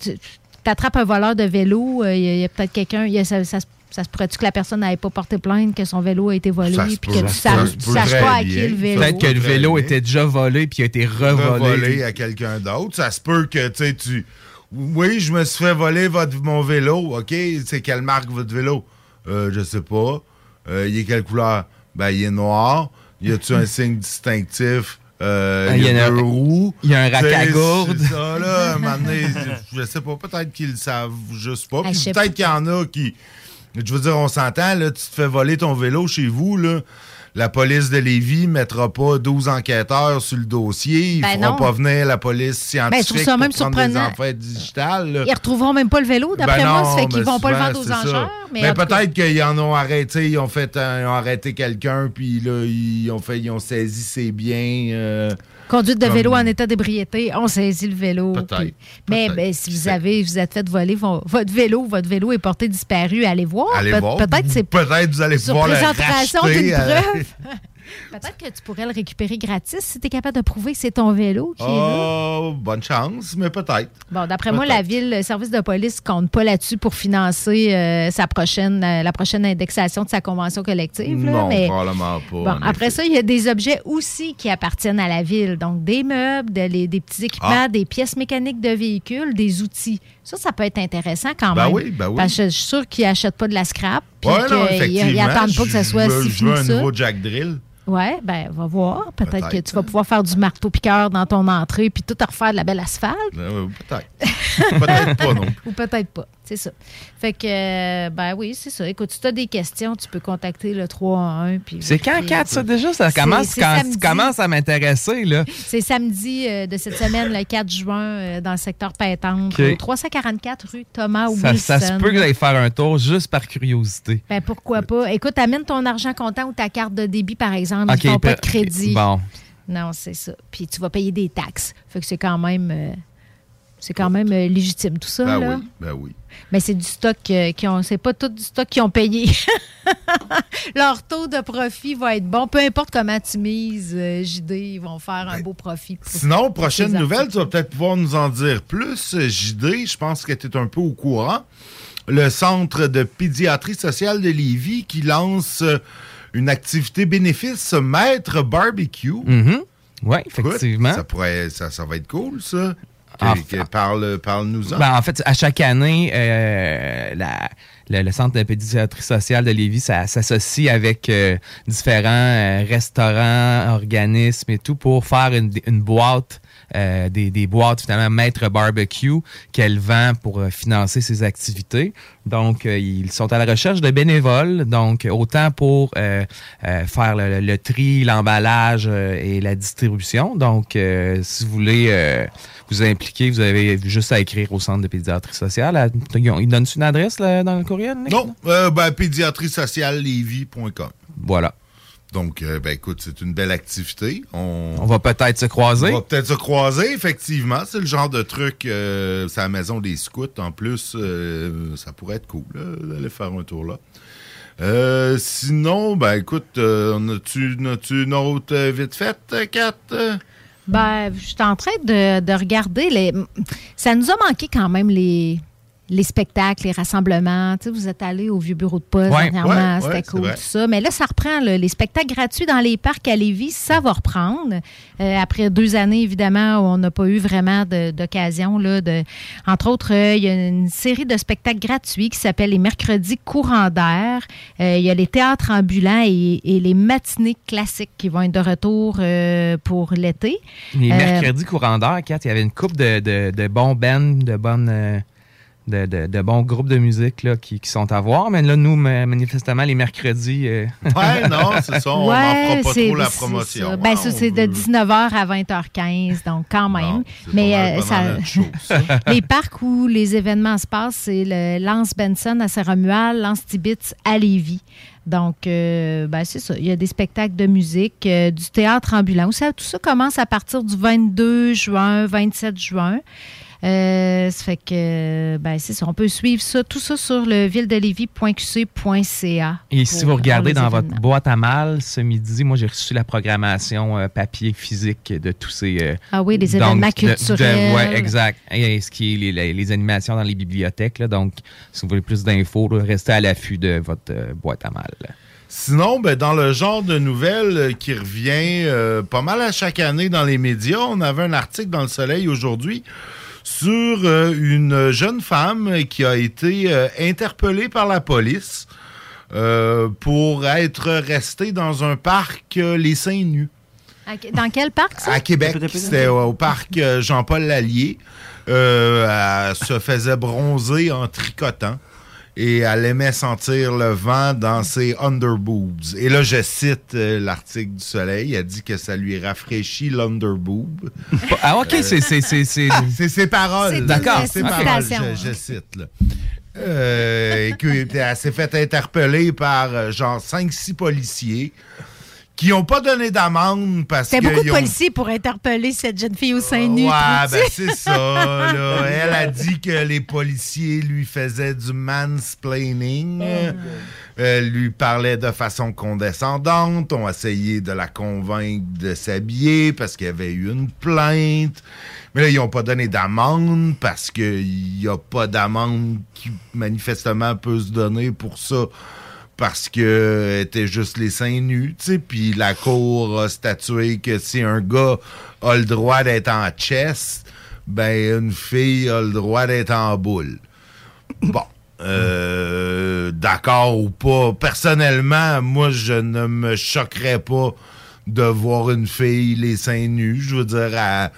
Tu attrapes un voleur de vélo, euh, il y a, peut-être quelqu'un... Ça, ça se Ça se pourrait-tu que la personne n'avait pas porté plainte, que son vélo a été volé, puis que tu ça saches, pas à qui le vélo. Peut-être que le vélo bien. était déjà volé puis a été revolé. revolé à quelqu'un d'autre. Ça se peut que, tu sais, tu... Oui, je me suis fait voler votre, mon vélo. OK, c'est quelle marque votre vélo? Euh, je sais pas. Euh, il est quelle couleur? Ben, il est noir. Y a-tu un signe distinctif? Euh, Ah, il y a deux un- roues. il y a un rack à gourde. Ça, là, donné, je sais pas, peut-être qu'ils le savent juste pas. Ah, peut-être qu'il y en a qui... Je veux dire, on s'entend, là, tu te fais voler ton vélo chez vous, là. La police de Lévis mettra pas 12 enquêteurs sur le dossier. Ils Ben feront non. pas venir la police Ben, scientifique trouve ça pour même prendre des digitales. là. Ils retrouveront même pas le vélo, d'après Ben moi. non, Ça fait qu'ils vont pas le vendre aux enchères. Mais Mais en tout cas, peut-être qu'ils en ont arrêté, ils ont fait, ils ont arrêté quelqu'un, puis là, ils ont fait, ils ont saisi ses biens. euh, Conduite de comme- vélo en état d'ébriété, on saisit le vélo. Puis- Mais ben, si vous avez, vous êtes fait voler vo- votre vélo, votre vélo est porté disparu, allez voir. Pe- voir. Peut-être c'est Peut-être vous allez pouvoir le présentation d'une euh, preuve. Peut-être que tu pourrais le récupérer gratis si tu es capable de prouver que c'est ton vélo qui est là. Oh, bonne chance, mais peut-être. Bon, d'après moi, la ville, le service de police compte pas là-dessus pour financer euh, sa prochaine, euh, la prochaine indexation de sa convention collective. là, Non, mais probablement pas. Bon, après effet. ça, il y a des objets aussi qui appartiennent à la ville. Donc, des meubles, de- les- des petits équipements, Ah. des pièces mécaniques de véhicules, des outils. Ça, ça peut être intéressant quand Ben même. oui, ben oui. Parce que je suis sûr qu'ils n'achètent pas de la scrap. Puis Ouais, qu'ils effectivement. ils attendent pas que ça soit je si je fini veux que un ça. nouveau jack drill. Ouais, ben, va voir. Peut-être que tu vas pouvoir faire du marteau-piqueur dans ton entrée puis tout refaire de la belle asphalte. Oui, peut-être. peut-être pas, non. Ou peut-être pas. C'est ça. Fait que, euh, ben oui, c'est ça. Écoute, si tu as des questions, tu peux contacter le 311. puis C'est quand, vérifier. 4, ça, déjà? Ça commence c'est quand samedi. tu commences à m'intéresser, là. C'est samedi euh, de cette semaine, le 4 juin, euh, dans le secteur Pétanque, au 344 rue Thomas Ça, Wilson. ça se peut que j'aille faire un tour juste par curiosité. Ben, pourquoi pas? Écoute, amène ton argent comptant ou ta carte de débit, par exemple. OK, Ils font pas de crédit. Bon. Non, c'est ça. Puis tu vas payer des taxes. Fait que c'est quand même... euh, c'est quand même euh, légitime, tout ça. Ben là. oui, ben oui. Mais c'est du stock euh, qui ont. C'est pas tout du stock qu'ils ont payé. Leur taux de profit va être bon. Peu importe comment tu mises, euh, JD, ils vont faire un beau profit. pour- Sinon, prochaine nouvelle, articles. tu vas peut-être pouvoir nous en dire plus. JD, je pense que tu es un peu au courant. Le Centre de pédiatrie sociale de Lévis qui lance euh, une activité bénéfice Maître Barbecue. Oui, Écoute, effectivement. ça, pourrait, ça, ça va être cool, ça. Que- parle, parle-nous-en. Ben, en fait, à chaque année, euh, la- le, le Centre de pédiatrie sociale de Lévis ça- s'associe avec euh, différents euh, restaurants, organismes et tout pour faire une, une boîte, euh, des, des boîtes finalement Maître Barbecue qu'elle vend pour euh, financer ses activités. Donc, euh, ils sont à la recherche de bénévoles, donc autant pour euh, faire le, le tri, l'emballage et la distribution. Donc, si vous voulez vous impliquer, vous avez juste à écrire au Centre de pédiatrie sociale. À- Ils donnent une adresse là, dans le courriel? Nick? Non, euh, ben, pédiatriesociallevy.com. Voilà. Donc, euh, ben, écoute, c'est une belle activité. On, On va peut-être se croiser. On va peut-être se croiser, effectivement. C'est le genre de truc, euh, c'est la maison des scouts. En plus, euh, ça pourrait être cool d'aller faire un tour là. Euh, sinon, ben écoute, euh, on a-tu as-tu une autre euh, vite faite, Kat? Ben, je suis en train de, de regarder. Les... Ça nous a manqué quand même les, les spectacles, les rassemblements. Tu sais, vous êtes allé au vieux bureau de poste Ouais, dernièrement, ouais, c'était ouais, cool, tout ça. Mais là, ça reprend. là. les spectacles gratuits dans les parcs à Lévis, ça va reprendre. Euh, après deux années, évidemment, où on n'a pas eu vraiment d'occasion. De... Entre autres, euh, il y a une série de spectacles gratuits qui s'appelle les mercredis courants d'air. Euh, il y a les théâtres ambulants et, et les matinées classiques qui vont être de retour pour l'été. Les mercredis courant d'heure, Kat, il y avait une couple de, de, de bons bands, de bonnes. De, de- de bons groupes de musique là, qui, qui sont à voir. Mais là, nous, ma- manifestement, les mercredis. euh, Ouais, non, c'est ça. On n'en fera pas trop la promotion. ça. Ben, ça, on c'est de 19h à 20h15, donc quand même. Mais euh, ça- les parcs où les événements se passent, c'est le Lance Benson à Saint-Romuald, Lance Tibitz à Lévis. Donc, euh, ben, c'est ça. Il y a des spectacles de musique, euh, du théâtre ambulant. Ça, tout ça commence à partir du 22 juin, 27 juin. Euh, ça fait que, ben, c'est ça. On peut suivre ça, tout ça sur le villedelévis.qc.ca. Et si vous regardez dans votre boîte à mal, ce midi, moi, j'ai reçu la programmation euh, papier physique de tous ces... euh, Ah oui, les donc, événements de- de- culturels. ouais, exact. Et ce qui est les, les- les animations dans les bibliothèques. là. donc, si vous voulez plus d'infos, restez à l'affût de votre euh, boîte à mal. Sinon, ben, dans le genre de nouvelles qui revient euh, pas mal à chaque année dans les médias, on avait un article dans Le Soleil aujourd'hui sur euh, une jeune femme qui a été euh, interpellée par la police euh, pour être restée dans un parc euh, Les Seins Nus. À- Dans quel parc, ça? À Québec, c'était au au parc euh, Jean-Paul Lallier. Euh, elle se faisait bronzer en tricotant et elle aimait sentir le vent dans ses underboobs. Et là, je cite euh, l'article du Soleil. Elle dit que ça lui rafraîchit l'underboob. Ah, OK, c'est- c'est- c'est- ses paroles. D'accord. C'est ses paroles, je, je cite. Là. Euh, et que- elle s'est fait interpeller par euh, genre 5-6 policiers qui n'ont pas donné d'amende parce que. C'était beaucoup de ont- policiers pour interpeller cette jeune fille au sein nu. Ouais, ben c'est ça. là. Elle a dit que les policiers lui faisaient du mansplaining. Elle lui parlait de façon condescendante. ont essayé de la convaincre de s'habiller parce qu'il y avait eu une plainte. Mais là, ils n'ont pas donné d'amende parce qu'il n'y a pas d'amende qui manifestement peut se donner pour ça parce que était juste les seins nus, tu sais, puis la cour a statué que si un gars a le droit d'être en chest, ben une fille a le droit d'être en boule. Bon, euh, d'accord ou pas. Personnellement, moi, je ne me choquerais pas de voir une fille les seins nus. Je veux dire, à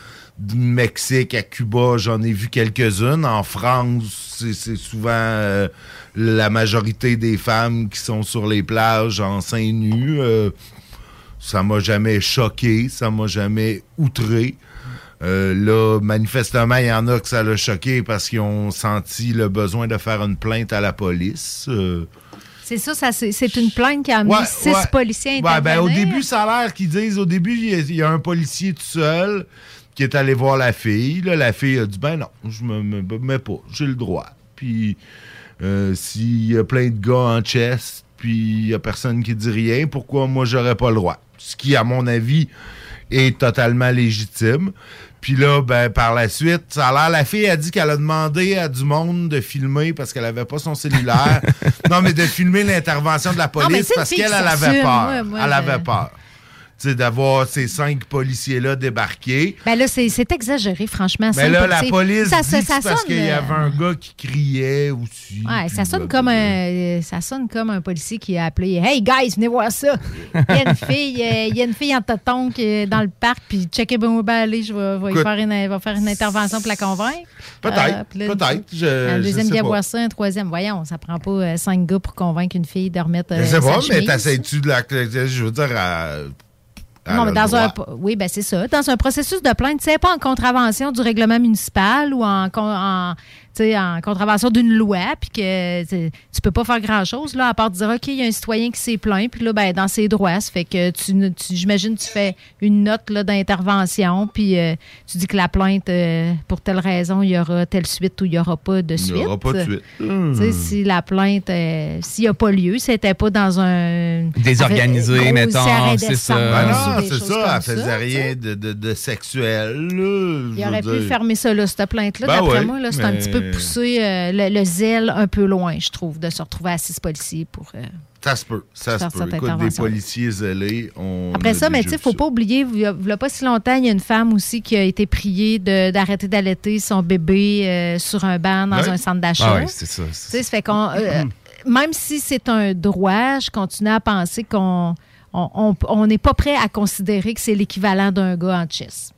Mexique à Cuba, j'en ai vu quelques-unes. En France, c'est- c'est souvent euh, la majorité des femmes qui sont sur les plages en seins nus. Euh, ça m'a jamais choqué, ça m'a jamais outré. Euh, là, manifestement, il y en a que ça l'a choqué parce qu'ils ont senti le besoin de faire une plainte à la police. Euh, C'est ça, ça c'est une plainte qui a amené Ouais, six ouais. policiers Ouais, ben, au début, ça a l'air qu'ils disent, au début, il y a- il y, a un policier tout seul qui est allé voir la fille. Là, la fille a dit, ben non, je me- me mets pas, j'ai le droit. Puis, euh, s'il y a plein de gars en chest, puis il y a personne qui dit rien, pourquoi moi, j'aurais pas le droit? Ce qui, à mon avis, est totalement légitime. Puis là, ben, par la suite, ça a l'air, la fille a dit qu'elle a demandé à du monde de filmer parce qu'elle avait pas son cellulaire. non, mais de filmer l'intervention de la police parce qu'elle, elle avait peur. Elle avait peur. D'avoir ces cinq policiers-là débarqués. Ben là, c'est exagéré, franchement. Mais là, la police ça, dit ça, parce qu'il y euh, avait un gars qui criait aussi. Ouais, ça sonne là, comme un ça sonne comme un policier qui a appelé Hey guys, venez voir ça. Il y a une fille, euh, il y a une fille en tonton qui est dans le parc puis checkez ben ben allez, je vais, faire une, va faire une intervention pour la convaincre. Peut-être, là, peut-être, je- un deuxième pas. voir ça, un troisième. Voyons, ça prend pas euh, cinq gars pour convaincre une fille de remettre euh, Je sais pas, mais t'essayes-tu de la. Je veux dire, Non, a mais le dans un, oui, ben c'est ça. Dans un processus de plainte, c'est pas en contravention du règlement municipal ou en, en contravention d'une loi, puis que tu peux pas faire grand-chose, là, à part dire, OK, il y a un citoyen qui s'est plaint, puis là, ben, dans ses droits, ça fait que tu, tu- j'imagine, tu fais une note là, d'intervention, puis euh, tu dis que la plainte, euh, pour telle raison, il y aura telle suite ou il y aura pas de Il suite. n'y aura pas de suite. Tu sais, si la plainte, euh, s'il n'y a pas lieu, c'était pas dans un. Désorganisé, mettons, c'est ça. Ben non, c'est ça, elle faisait ça, rien de, de, de sexuel. là, Il aurait pu fermer ça, là, cette plainte-là. Ben D'après ouais, moi, là, c'est un petit peu poussé euh, le, le zèle un peu loin, je trouve, de se retrouver à six policiers pour. euh, Ça se peut, ça se peut. Écoute, des policiers zélés, on. Après ça, mais tu sais, faut pas oublier, il y a, pas si longtemps, il y a une femme aussi qui a été priée de- d'arrêter d'allaiter son bébé euh, sur un banc dans Ouais. un centre d'achat. Ah ouais, c'est ça, Tu sais, ça fait qu'on. euh, même si c'est un droit, je continue à penser qu'on on- on- on n'est pas prêt à considérer que c'est l'équivalent d'un gars en chess.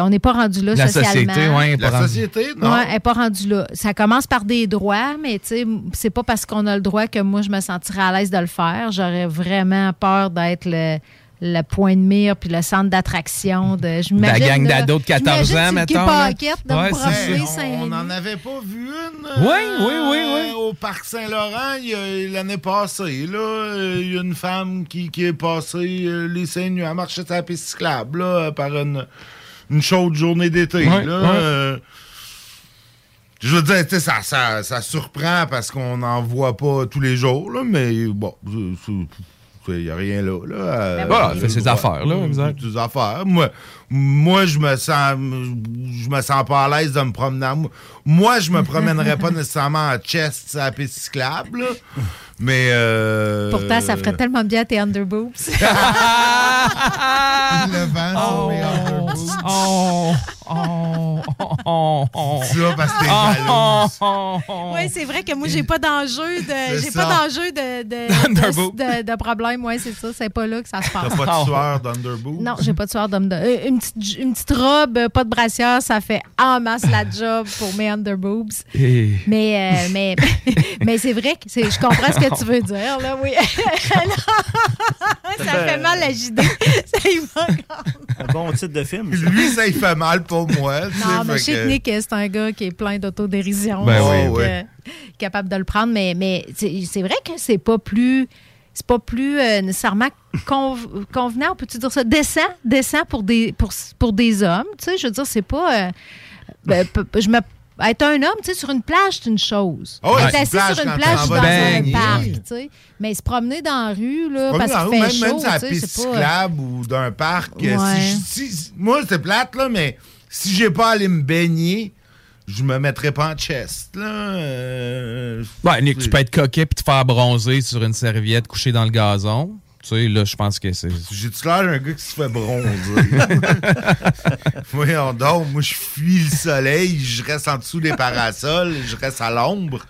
On n'est pas rendu là La socialement. société, ouais, La société, non? Ouais, elle n'est pas rendue là. Ça commence par des droits, mais tu sais, c'est pas parce qu'on a le droit que moi, je me sentirais à l'aise de le faire. J'aurais vraiment peur d'être le, le point de mire puis le centre d'attraction de. je La m'imagine, gang d'ados de 14 j'imagine ans, ça. Saint- On n'en avait pas vu une. Oui, euh, oui, oui, oui. Au Parc Saint-Laurent, l'année passée, là, euh, il y a une femme qui, qui est passée euh, les seins nus. Elle marchait sur la piste cyclable, là, par une, une chaude journée d'été. Ouais, là, ouais. euh, je veux dire, ça, ça, ça surprend parce qu'on n'en voit pas tous les jours, là, mais bon, il n'y a rien là. là euh, elle fait ses affaires, là, exact. Ses affaires. Moi, moi je me sens je me sens pas à l'aise de me promener. en- Moi, je me promènerais pas nécessairement en chest la piste cyclable, là, mais... euh, Pourtant, ça ferait tellement bien à tes underboobs. Le vent sur mes underboobs. Oh, oh, oh, oh. Parce que t'es Oh, jalouse. Oui, c'est vrai que moi, j'ai pas d'enjeu de. J'ai pas d'enjeu de, de, D'underboob. de, de problème. Oui, c'est ça. C'est pas là que ça se passe. T'as pas de sueur d'underboob? Non, j'ai pas de soir d'homme de. euh, Une petite, une petite robe, pas de brassière, ça fait en masse la job pour mes underboobs. Et- Mais, euh, mais, mais c'est vrai que je comprends ce que tu veux dire, là, oui. Non, ça fait mal à JD. Ça y va. Un bon titre de film. ça. Lui, ça, il fait mal pour moi. Non, mais je sais que- Nick, c'est un gars qui est plein d'autodérision. Ben oui, donc, oui. euh, capable de le prendre, mais, mais c'est vrai que c'est pas plus. C'est pas plus euh, nécessairement conv- convenant, peut-tu dire ça? Décent, décent pour des, pour, pour des hommes. Tu sais, je veux dire, c'est pas. euh, ben, je me, être un homme, tu sais, sur une plage, c'est une chose. Ouais, être assis plage, sur une plage dans un baigner. parc, tu sais. Mais se promener dans la rue, là, parce qu'il fait même, chaud, même sur la piste cyclable ou d'un parc. Ouais. si si- moi, c'est plate, là, mais si j'ai pas à aller me baigner, je me mettrais pas en chest. Là, euh, Ouais, Nick, tu peux être coquet puis te faire bronzer sur une serviette couchée dans le gazon. Tu sais, là, je pense que c'est. J'ai-tu l'air d'un gars qui se fait bronzer? Voyons donc, moi, je fuis le soleil, je reste en dessous des parasols, je reste à l'ombre.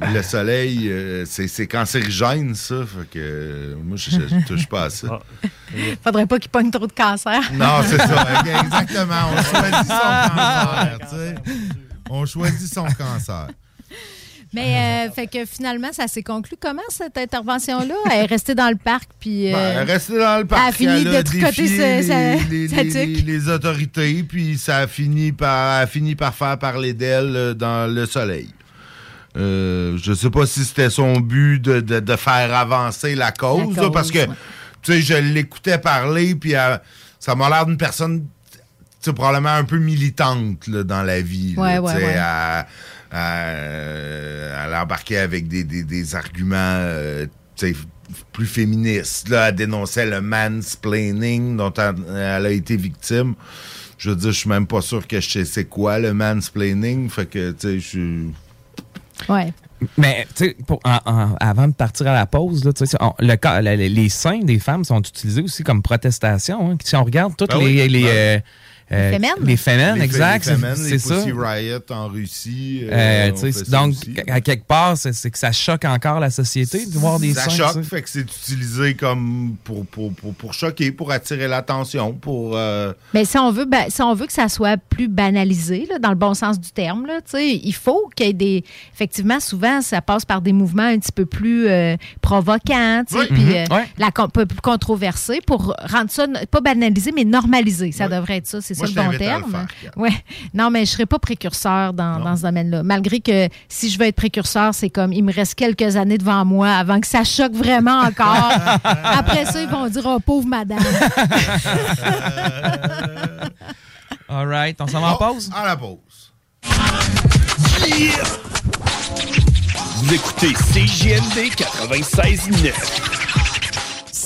Le soleil, euh, c'est c'est cancérigène, ça. Fait que euh, moi, je, je touche pas à ça. Faudrait pas qu'il pogne trop de cancer. Non, c'est ça. Exactement. On choisit son cancer, tu sais. On choisit son cancer. Mais euh, fait que finalement, ça s'est conclu comment cette intervention-là? Elle est restée dans le parc puis. Ben, euh, elle restait dans le parc. Elle a fini de tricoter défié sa- sa- les, sa les- les autorités, puis ça a fini par, a fini par faire parler d'elle dans le soleil. Euh, je sais pas si c'était son but de, de- de faire avancer la cause, La là, parce que ouais. tu sais, je l'écoutais parler, puis euh, ça m'a l'air d'une personne probablement un peu militante là, dans la vie. Ouais, ouais. à- à- elle embarquait avec des, des- des arguments euh, plus féministes. Là, elle dénonçait le mansplaining dont elle, elle a été victime. Je veux dire, je suis même pas sûr que je sais c'est quoi le mansplaining. Fait que, tu sais, je suis... Ouais. Mais, tu sais, pour- en- en- avant de partir à la pause, là, on- le, les- seins des femmes sont utilisés aussi comme protestation. hein. Si on regarde toutes Ah les. oui, les, ben. Euh. Les fémènes, Les fa- exact. c'est ça. Riot en Russie. euh, Euh, ça donc, aussi. à quelque part, c'est que ça choque encore la société de voir des ça seins. choque, fait que c'est utilisé comme pour, pour, pour, pour choquer, pour attirer l'attention, pour... euh, Mais si on veut, ba- si on veut que ça soit plus banalisé, là, dans le bon sens du terme, là, tu sais, il faut qu'il y ait des. Effectivement, souvent, ça passe par des mouvements un petit peu plus euh, provocants, puis Mhm. euh, Ouais. la con- peu plus controversé pour rendre ça pas banalisé, mais normalisé. Ça devrait être ça, c'est Moi, ça le bon le terme. faire, Ouais. Non, mais je serais pas précurseur dans, dans ce domaine-là. Malgré que si je veux être précurseur, c'est comme il me reste quelques années devant moi avant que ça choque vraiment encore. Après ça, ils vont dire oh pauvre madame. All right, on s'en va en pause? À la pause. Vous écoutez CJMD 96.9.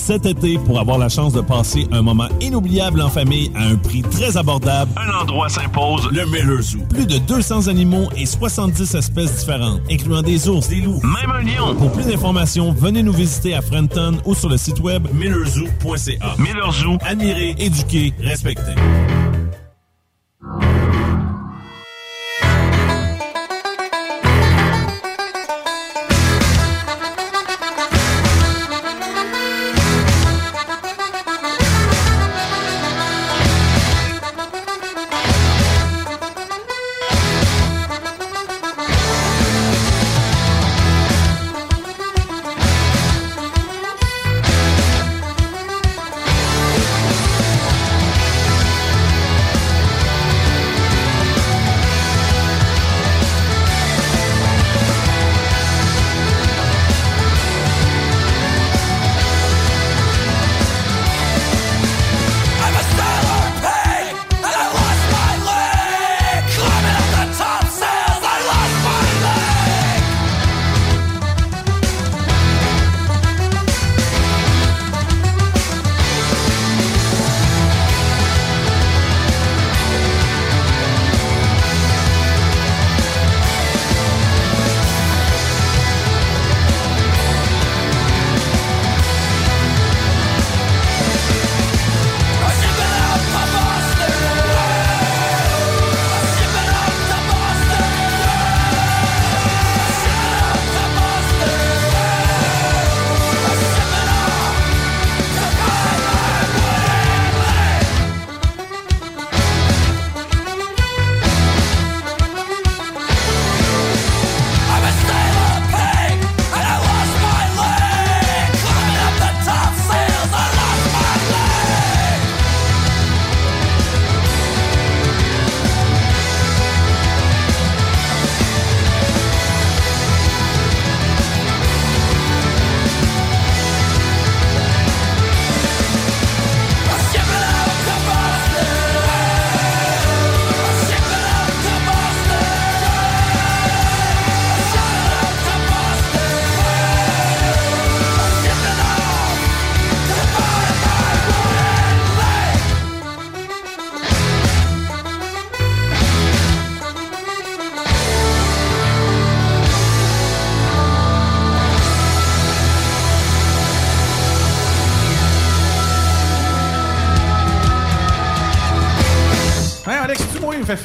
Cet été, pour avoir la chance de passer un moment inoubliable en famille à un prix très abordable, Un endroit s'impose, le Miller Zoo. plus de 200 animaux et 70 espèces différentes, incluant des ours, des loups. Même un lion. Pour plus d'informations, venez nous visiter à Frenton ou sur le site web millerzoo.ca. Miller Zoo. Admirer, éduquer, respecter.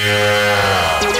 Que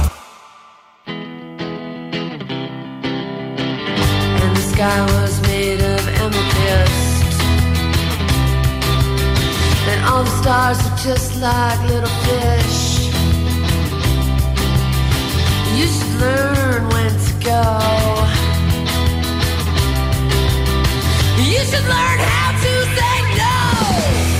sky was made of amethyst. And all the stars were just like little fish. You should learn when to go. You should learn how to say no.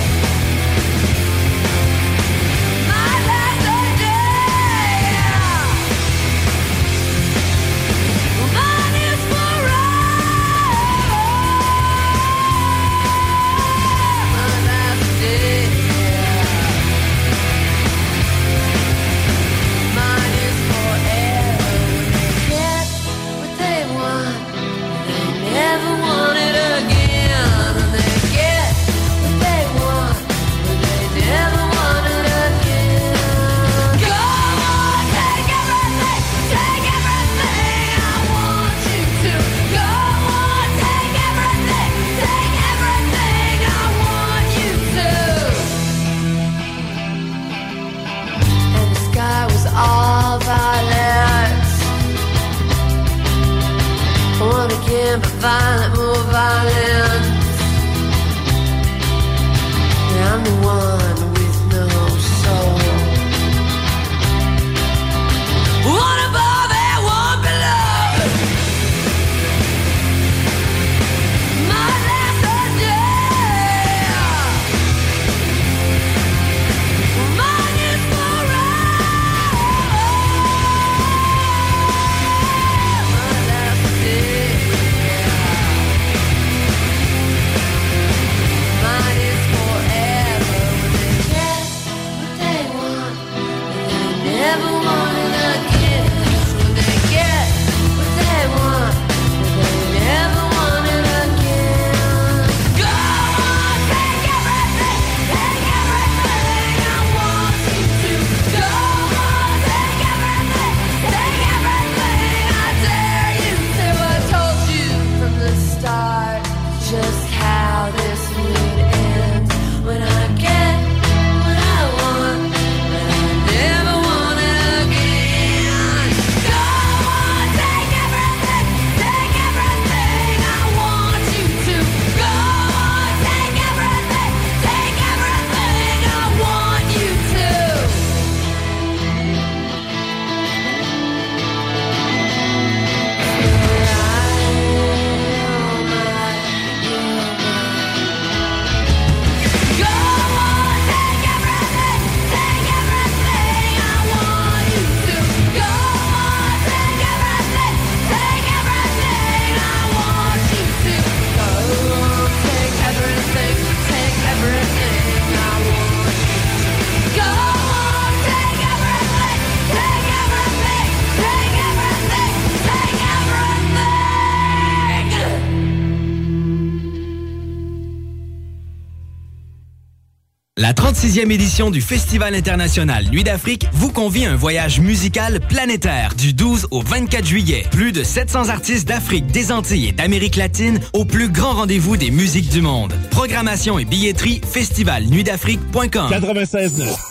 36e édition du Festival international Nuit d'Afrique vous convie à un voyage musical planétaire du 12 au 24 juillet. Plus de 700 artistes d'Afrique, des Antilles et d'Amérique latine au plus grand rendez-vous des musiques du monde. Programmation et billetterie festivalnuitdafrique.com 96.9.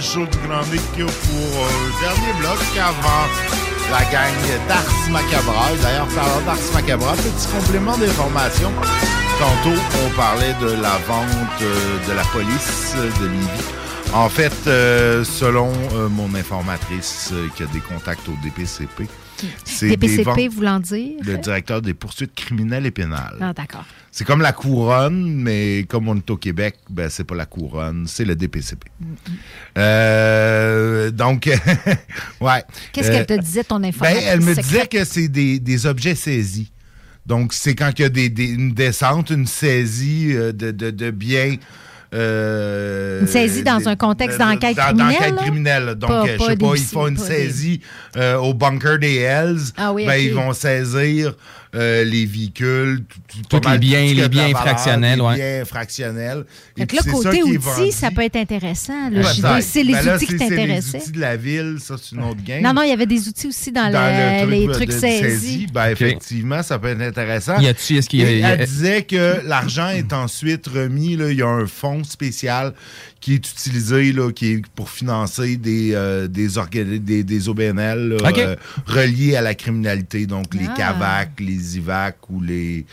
show du Grand Nick pour euh, le dernier bloc avant la gang d'Ars Macabra. D'ailleurs, parlant d'Ars Macabra, petit complément d'information. Tantôt, on parlait de la vente euh, de la police de Lévis. En fait, euh, selon mon informatrice qui a des contacts au DPCP, c'est des DPCP ventes- voulant dire? le directeur des poursuites criminelles et pénales. Ah, d'accord. C'est comme la couronne, mais comme on est au Québec, ben c'est pas la couronne, c'est le DPCP. Euh, donc, ouais. Qu'est-ce Euh, qu'elle te disait, ton ben, information? elle me disait que c'est des, des objets saisis. Donc, c'est quand il y a des, des- une descente, une saisie euh, de, de, de biens. Euh, Une saisie dans un contexte de- de- d'enquête criminelle, D'enquête criminelle. Donc, Pas- je sais pas, ils font une saisie euh, au bunker des Hells. Ah oui, ben, ils vont saisir euh, les véhicules. Tous les biens- ce les biens fractionnels, les ouais. biens fractionnels. Et Fait que puis, là, c'est ça côté outils, ça peut être intéressant. dire, C'est les Ben là, outils qui c'est les t'intéressaient. outils de la ville, ça, c'est une autre game. Non, non, il y avait des outils aussi dans, Dans le- le les trucs saisis. Ben, effectivement, ça peut être intéressant. Y a-tu- est-ce qu'il Et Elle disait que l'argent est ensuite remis. Il y a un fonds spécial qui est utilisé là, qui est pour financer des, euh, des, orga- des, des OBNL là, euh, reliés à la criminalité. Donc, les Ah. CAVAC, les IVAC ou les,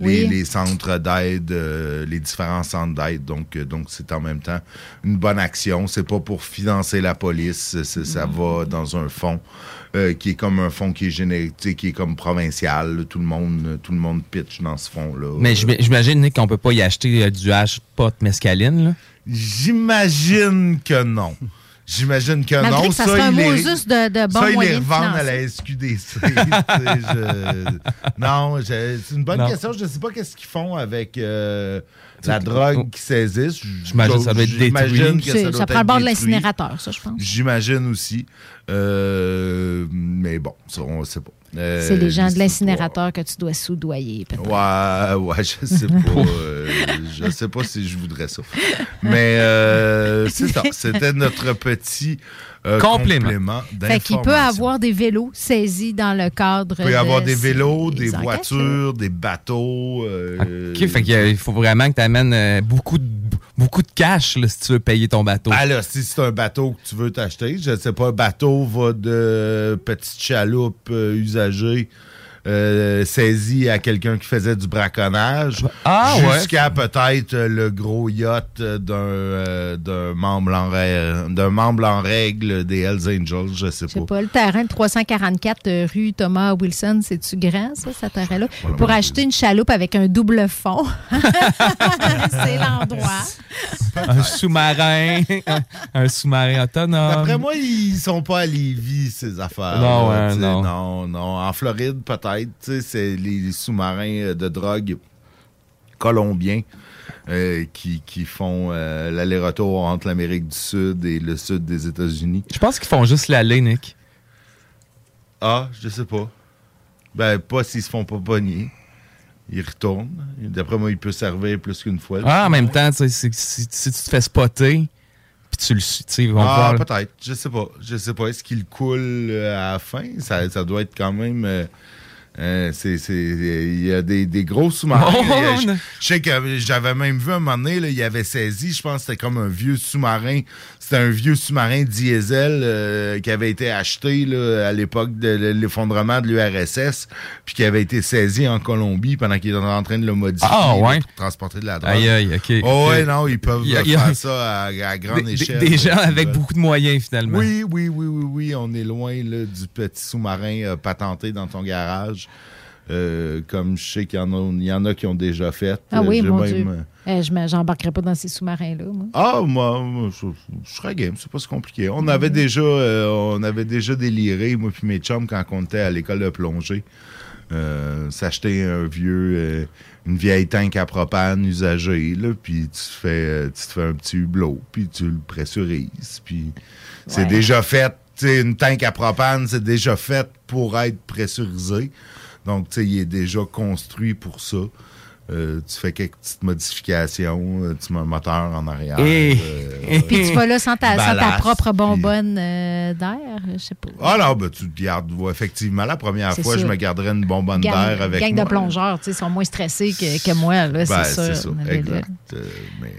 Oui. les, les centres d'aide, euh, les différents centres d'aide. Donc, euh, donc c'est en même temps une bonne action. C'est pas pour financer la police. c'est- Ça va dans un fonds euh, qui est comme un fonds qui est générique, qui est comme provincial. là. Tout le monde, tout le monde pitch dans ce fonds-là. Mais j'im- j'imagine Nick, qu'on peut pas y acheter euh, du hash pot mescaline. Là. J'imagine que non. J'imagine que Malgré non. que ça serait un ils les- Moses de- ça, ils les revendent à la SQDC. je- Non, je- c'est une bonne Non. question. Je ne sais pas qu'est-ce qu'ils font avec euh, la drogue qui saisissent. J'imagine que ça doit être détruit. doit ça prend le bord de l'incinérateur, ça, je pense. J'imagine aussi. Euh, mais bon, ça, on ne sait pas. Euh, C'est les gens de l'incinérateur que tu dois soudoyer. peut-être. Ouais, ouais, je sais pas. euh, je sais pas si je voudrais ça. Mais euh, c'est ça. C'était notre petit euh, Complément. complément Fait qu'il peut avoir des vélos saisis dans le cadre. Il peut y avoir de des vélos, des voitures, des bateaux. euh, OK, fait qu'il faut vraiment que tu amènes beaucoup de, beaucoup de cash là, si tu veux payer ton bateau. Ah là, si c'est un bateau que tu veux t'acheter, je sais pas, un bateau va de petite chaloupe euh, usagée euh, saisie à quelqu'un qui faisait du braconnage Ah, ouais. jusqu'à peut-être le gros yacht euh, d'un euh, d'un membre en rè- d'un membre en règle des Hells Angels, je sais Je sais pas. pas, le terrain de 344 euh, rue Thomas Wilson, c'est-tu grand, ça, ce terrain-là? Pour acheter une chaloupe avec un double fond. c'est l'endroit. un sous-marin, un, un sous-marin autonome. D'après moi, ils sont pas à Lévis, ces affaires. Non, ouais, non. non, non. En Floride, peut-être, c'est les sous-marins euh, de drogue colombiens euh, qui, qui font euh, l'aller-retour entre l'Amérique du Sud et le sud des États-Unis. Je pense qu'ils font juste l'aller, Nick. Ah, je sais pas. Ben, pas s'ils se font pas pogner. Ils retournent. D'après moi, il peut servir plus qu'une fois. Ah, en même temps, si, si- si tu te fais spotter, puis tu le sais, ils vont Ah, peut-être. Je sais pas. Je sais pas. Est-ce qu'il coule à la fin? Ça, ça doit être quand même. euh, euh, c'est, c'est- il y a des, des gros sous-marins. Oh, je, sais que j'avais même vu un moment donné, là, il avait saisi, je pense que c'était comme un vieux sous-marin. C'était un vieux sous-marin diesel euh, qui avait été acheté là, à l'époque de l'effondrement de l'URSS, puis qui avait été saisi en Colombie pendant qu'il était en train de le modifier Ah, ouais. là, pour transporter de la drogue. Aïe, aïe. Oh, ouais, Ok. non, ils peuvent Il y a- il y a- faire ça à, à grande Des- échelle. Des, des gens avec beaucoup de moyens, finalement. Oui, oui, oui, oui, oui. On est loin du petit sous-marin euh, patenté dans ton garage. Euh, comme je sais qu'il y, en a- il y en a qui ont déjà fait. Ah Euh, oui, mon même, Dieu. euh, Euh, je m'embarquerai pas dans ces sous-marins-là, moi. Ah, moi, moi, je, je serais game, c'est pas si compliqué. On avait déjà euh, on avait déjà déliré, moi puis mes chums, quand on était à l'école de plongée. Euh, S'acheter un vieux, une vieille tank à propane usagée, là, puis tu te fais, tu te fais un petit hublot, puis tu le pressurises, puis c'est Ouais. déjà fait. Sais, une tank à propane, c'est déjà fait pour être pressurisé. Donc, il est déjà construit pour ça. Euh, tu fais quelques petites modifications, tu mets un moteur en arrière. Et- euh, Puis tu vas là sans ta, sans ta propre bonbonne euh, d'air, je sais pas. Ah non, ben, tu te gardes. effectivement, la première fois, je me garderais une bonbonne d'air avec gang moi. de plongeurs, tu sais, sont moins stressés que, que moi, là, Ben, c'est c'est sûr. exact. mais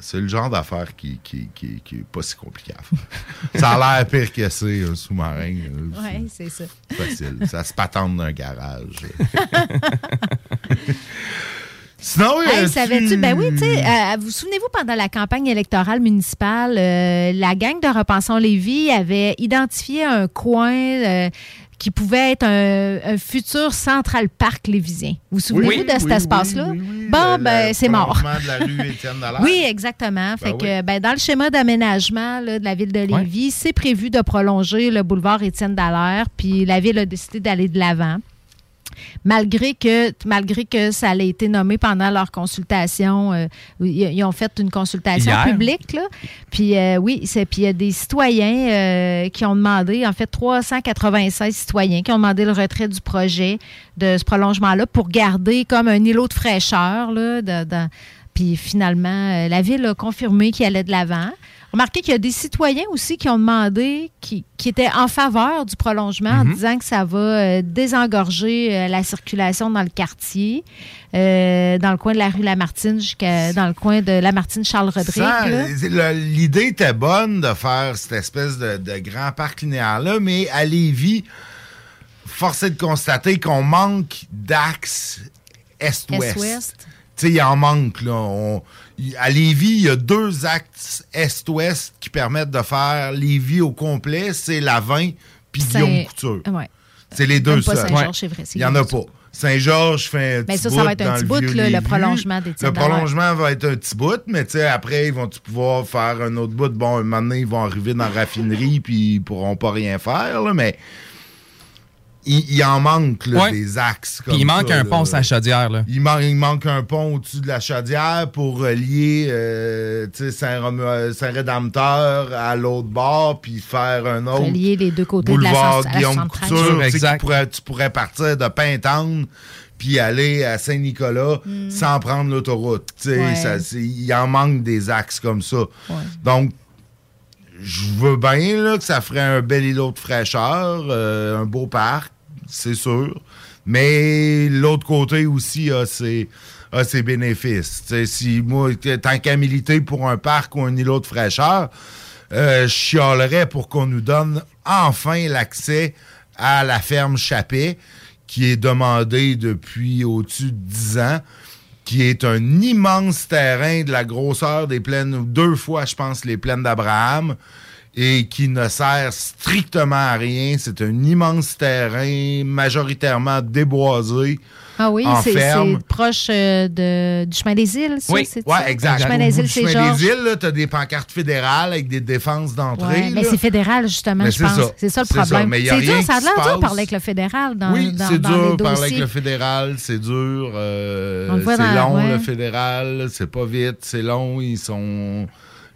c'est le genre d'affaire qui, qui, qui, qui est pas si compliqué à faire. ça a l'air pire que c'est, un sous-marin. Oui, c'est ça. c'est facile. Ça se patente d'un garage. Sinon, Hey, euh, savais-tu? Ben oui, tu sais, euh, vous souvenez-vous, pendant la campagne électorale municipale, euh, la gang de Repensons Lévis avait identifié un coin euh, qui pouvait être un, un futur Central Park lévisien. Vous vous souvenez-vous Oui, de cet oui, espace-là? oui, oui, bon, ben, c'est mort. de la rue. Oui, exactement. fait Ben que, ben, dans le schéma d'aménagement de la ville de Lévis, c'est prévu de prolonger le boulevard Étienne Dallaire, puis la ville a décidé d'aller de l'avant. Malgré que, malgré que ça a été nommé pendant leur consultation, euh, ils, ils ont fait une consultation Hier. publique, là. Puis euh, oui, c'est puis il y a des citoyens euh, qui ont demandé, en fait, 396 citoyens qui ont demandé le retrait du projet de ce prolongement-là pour garder comme un îlot de fraîcheur, là, de- puis finalement, la ville a confirmé qu'il allait de l'avant. Remarquez qu'il y a des citoyens aussi qui ont demandé, qui, qui étaient en faveur du prolongement, en Mhm. disant que ça va euh, désengorger euh, la circulation dans le quartier, euh, dans le coin de la rue Lamartine jusqu'à dans le coin de Lamartine-Charles-Rodrigue. Ça, là. le- L'idée était bonne de faire cette espèce de, de grand parc linéaire-là, mais à Lévis, force est de constater qu'on manque d'axes est-ouest. Est-ouest. Tu sais, il en manque. Là. On- à Lévis, il y a deux axes est-ouest qui permettent de faire Lévis au complet. C'est la 20 puis Guillaume Couture. Ouais. C'est les deux seuls. Saint-Georges, c'est vrai, c'est Il n'y en a pas. Saint-Georges fait un Mais petit ça, bout ça va être un petit le bout, vieux là, le prolongement des Le prolongement va être un petit bout, mais tu sais, après, ils vont pouvoir faire un autre bout. Bon, un moment donné, ils vont arriver dans la raffinerie, puis ils pourront pas rien faire, là, mais il, il en manque là, Ouais. des axes. Puis il comme manque ça, un là. pont sur la chaudière. Là. Il, man- il manque un pont au-dessus de la chaudière pour relier euh, euh, Saint-Rédempteur à l'autre bord, puis faire un autre Relier les deux côtés boulevard de la, Guillaume 113. Couture. tu Exact. pourrait- tu pourrais partir de Pintanne puis aller à Saint-Nicolas sans prendre l'autoroute. Ouais. Il en manque des axes comme ça. Donc, je veux bien là, que ça ferait un bel îlot de fraîcheur, euh, un beau parc, c'est sûr. Mais l'autre côté aussi a ses, bénéfices. Tu sais, si moi, tant qu'à militer pour un parc ou un îlot de fraîcheur, euh, je chialerais pour qu'on nous donne enfin l'accès à la ferme Chappet, qui est demandée depuis au-dessus de 10 ans qui est un immense terrain de la grosseur des plaines, deux fois, je pense, les plaines d'Abraham, et qui ne sert strictement à rien. C'est un immense terrain, majoritairement déboisé. Ah oui, c'est proche euh, de, du chemin des îles, ça? Oui, c'est ouais, exact. Le chemin des îles, c'est chemin des îles, tu as des pancartes fédérales avec des défenses d'entrée. Ouais, mais c'est fédéral, justement, Mais je c'est pense. ça. C'est ça le problème. mais y a C'est dur, ça a l'air dur de parler avec le fédéral dans, oui, dans, dur les parler avec le fédéral, c'est dur. euh, c'est long, ouais. le fédéral. C'est pas vite, c'est long. Ils sont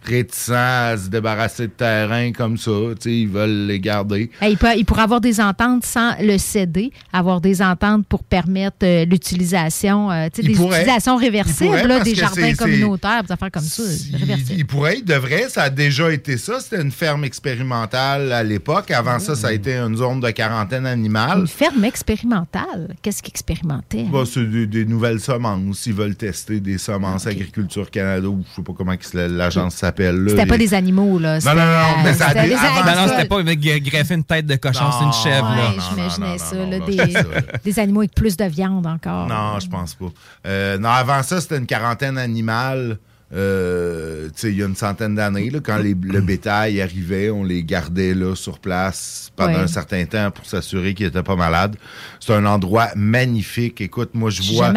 réticents à se débarrasser de terrain comme ça. Ils veulent les garder. Hey, il, peut, il pourrait avoir des ententes sans le céder, avoir des ententes pour permettre euh, l'utilisation, euh, Il des pourrait. utilisations Il réversibles, là, des jardins communautaires, des affaires comme ça, réversibles. Il pourrait, il devrait. Ça a déjà été ça. C'était une ferme expérimentale à l'époque. Avant ça, ça a été une zone de quarantaine animale. Une ferme expérimentale? Qu'est-ce qu'ils expérimentaient? Bah, c'est des, des nouvelles semences. Ils veulent tester des semences Agriculture Canada ou je sais pas comment l'agence s'appelle. Là. C'était pas des animaux, là. Non, non, non, mais ça a c'était des- des avant- animaux. Non, non, c'était pas greffer une tête de cochon, c'est une chèvre. là. Ouais, j'imaginais ça, là, des, des animaux avec plus de viande encore. Non, je pense pas. Euh, non, avant ça, c'était une quarantaine animale. euh, tu sais, il y a une centaine d'années, là, quand les- le bétail arrivait, on les gardait là, sur place pendant Ouais. un certain temps pour s'assurer qu'ils n'étaient pas malades. C'est un endroit magnifique. Écoute, moi, je vois.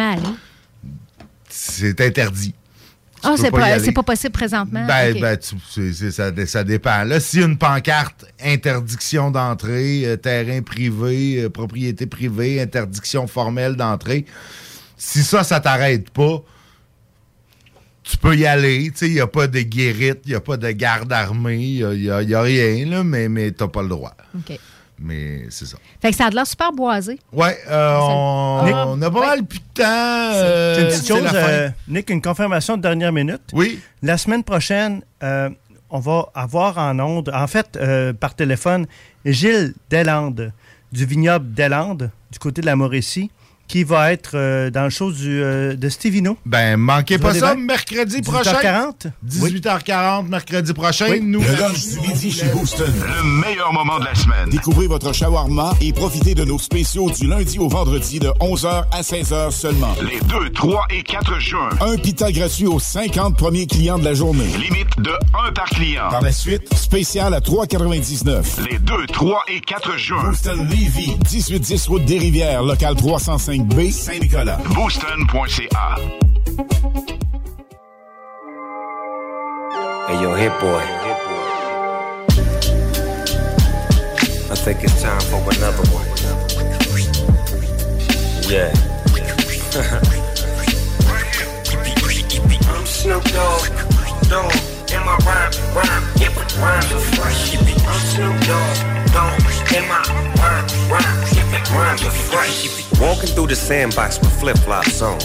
C'est interdit. Ah, peux c'est pas pas, possible présentement? Ben, ben, tu- ça, ça dépend. Là, a une pancarte interdiction d'entrée, euh, terrain privé, euh, propriété privée, interdiction formelle d'entrée, si ça, ça t'arrête pas, tu peux y aller. Tu sais, il n'y a pas de guérite, il n'y a pas de garde armée, il n'y a, a rien, là, mais, mais tu n'as pas le droit. OK. Mais c'est ça. Fait que ça a de l'air super boisé. Ouais, euh, on, Nick- on a pas mal plus de temps. euh, C'est une petite c'est chose, euh, Nick, une confirmation de dernière minute. Oui. La semaine prochaine, euh, on va avoir en onde, en fait, euh, par téléphone, Gilles Deslandes, du vignoble Deslandes, du côté de la Mauricie, qui va être euh, dans le show du, euh, de Stevino. Ben, manquez pas ça, mercredi prochain. 18h40? 18h40, mercredi prochain. Oui. Nous, Le lunch du midi chez Booston. Le meilleur moment de la semaine. Découvrez votre shawarma et profitez de nos spéciaux du lundi au vendredi de 11h à 16h seulement. Les 2, 3 et 4 juin. Un pita gratuit aux 50 premiers clients de la journée. Limite de 1 par client. Par la suite, spécial à 3,99. Les 2, 3 et 4 juin. Booston Levy, 1810 route des Rivières, local 305B, Saint-Nicolas. Booston.ca. Hey, yo, hit boy. I think it's time for another one. Yeah. I'm Snoop Dogg, Dogg, in my rhyme, rhyme, yeah, but rhymes are fresh. I'm Snoop Dogg, in my rhyme, rhyme, but rhymes are fresh. Walking through the sandbox with flip flops on.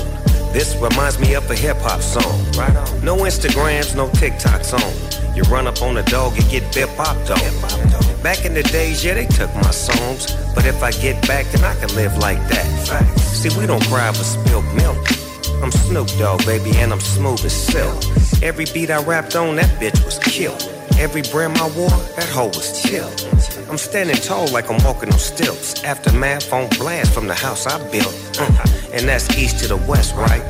This reminds me of a hip hop song. Right on. No Instagrams, no TikToks on. You run up on a dog, you get bip popped on. Back in the days, yeah, they took my songs. But if I get back, then I can live like that. See, we don't cry for spilled milk. I'm Snoop Dogg, baby, and I'm smooth as silk. Every beat I rapped on, that bitch was killed. Every brim I wore, that hoe was chill. I'm standing tall like I'm walking on stilts. Aftermath on blast from the house I built. Uh, and that's east to the west, right?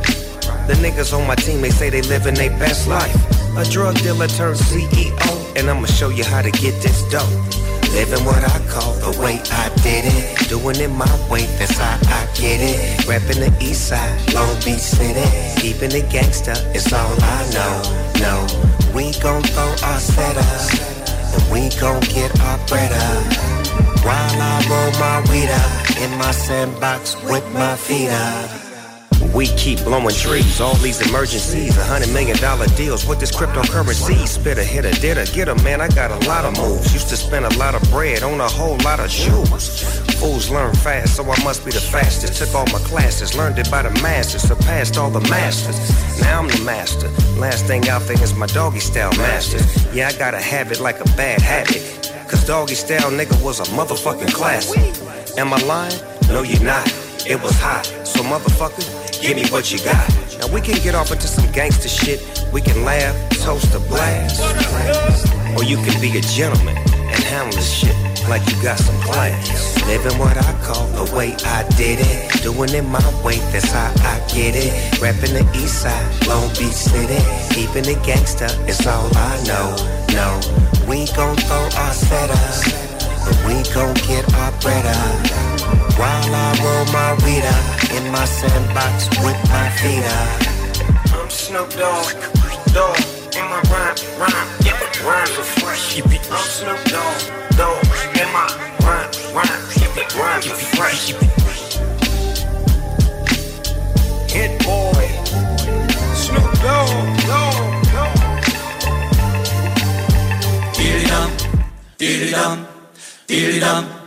The niggas on my team, they say they living their best life. A drug dealer turned CEO, and I'ma show you how to get this dope. Living what I call the way I did it. Doing it my way, that's how I get it. Repping the east side, Long Beach City. Keeping it gangsta it's all I know. No, we gon' throw our setup. And we gon' get our bread up. While I roll my weed up in my sandbox with my feet up. We keep blowing trees, all these emergencies, a hundred million dollar deals with this cryptocurrency. Spit a hit a did a get a man, I got a lot of moves. Used to spend a lot of bread on a whole lot of shoes. Fools learn fast, so I must be the fastest. Took all my classes, learned it by the masses, surpassed all the masters. Now I'm the master. Last thing out there is my doggy style master. Yeah, I got a habit like a bad habit. Cause doggy style nigga was a motherfucking classic. Am I lying? No, you're not. It was hot. So motherfucker, give me what you got. Now we can get off into some gangster shit. We can laugh, toast a blast. Or you can be a gentleman and handle this shit like you got some class. Living what I call the way I did it. Doing it my way, that's how I get it. Rapping the east side, Long Beach City. Keeping it gangsta it's all I know. No, we gon' throw our setup. But we gon' get our bread up. While I roll my weed up in my sandbox with my feet up. I'm Snoop Dogg, dog, in my rhyme, rhyme, yeah, rhymes are fresh. I'm Snoop Dogg, dog, in my rhyme, rhyme, yeah, rhymes are fresh. Hit boy, Snoop Dogg, dog, dog. Diddy-dum, diddy-dum, diddy-dum, diddy-dum, diddy-dum,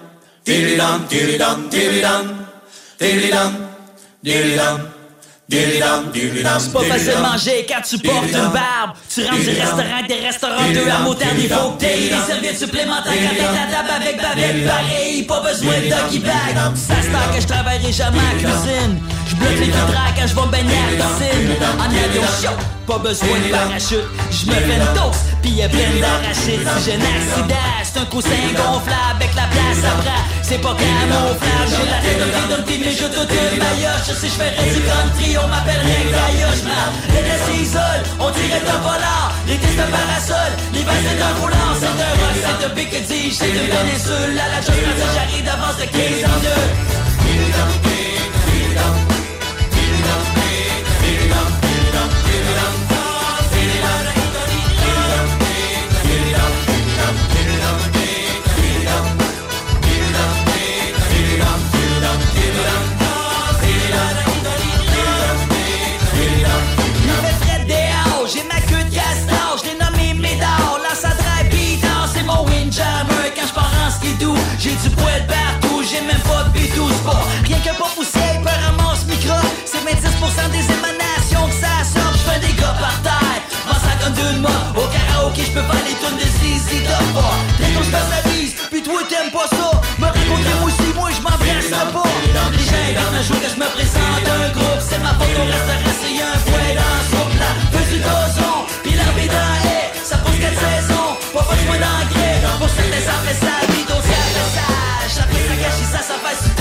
C'est pas facile de manger quand tu portes une barbe. Tu rentres du restaurant, des restaurants, deux à motard, il faut que t'aies des serviettes supplémentaires quand à table avec bavette pareil. Pas besoin de doggy bag. Ça se que je travaillerai jamais à la cuisine. Je bloque les vitrages quand je vais me baigner à la piscine. En avion chaud, pas besoin de parachute, je me fais une tosse, pis elle pleine d'arachide. Si j'ai un accident, c'est un coussin gonflable avec la place après. C'est pas camouflage, j'ai la tête de Dumpty, mais je te une maillotche. Si je fais du country, on m'appelle Rick Les laisses isolent, on dirait un volant. Les tests de parasol, les vases d'un roulant. C'est un rock, c'est un Picardie, c'est une péninsule. À la journée, j'arrive d'avance de 15 en 2. sens des émanations que ça sort, j'fais des gars par terre. Pensant comme d'une mort, au karaoké, j'peux pas les tonnes de Zizi Top. T'es comme dans la bise, pis toi t'aimes pas ça. Me raconter moi aussi, moi j'm'embrasse pas. Les gens dans un jour que j'me présente un groupe, c'est ma faute, on reste rassé, y'a un fouet dans ce groupe là. Fais du dozon, pis la vie dans haie, ça pose quatre saisons, pas besoin d'engrais. Pour certains, ça fait ça, bidon, ça fait ça. J'appelle ça, cacher ça, ça passe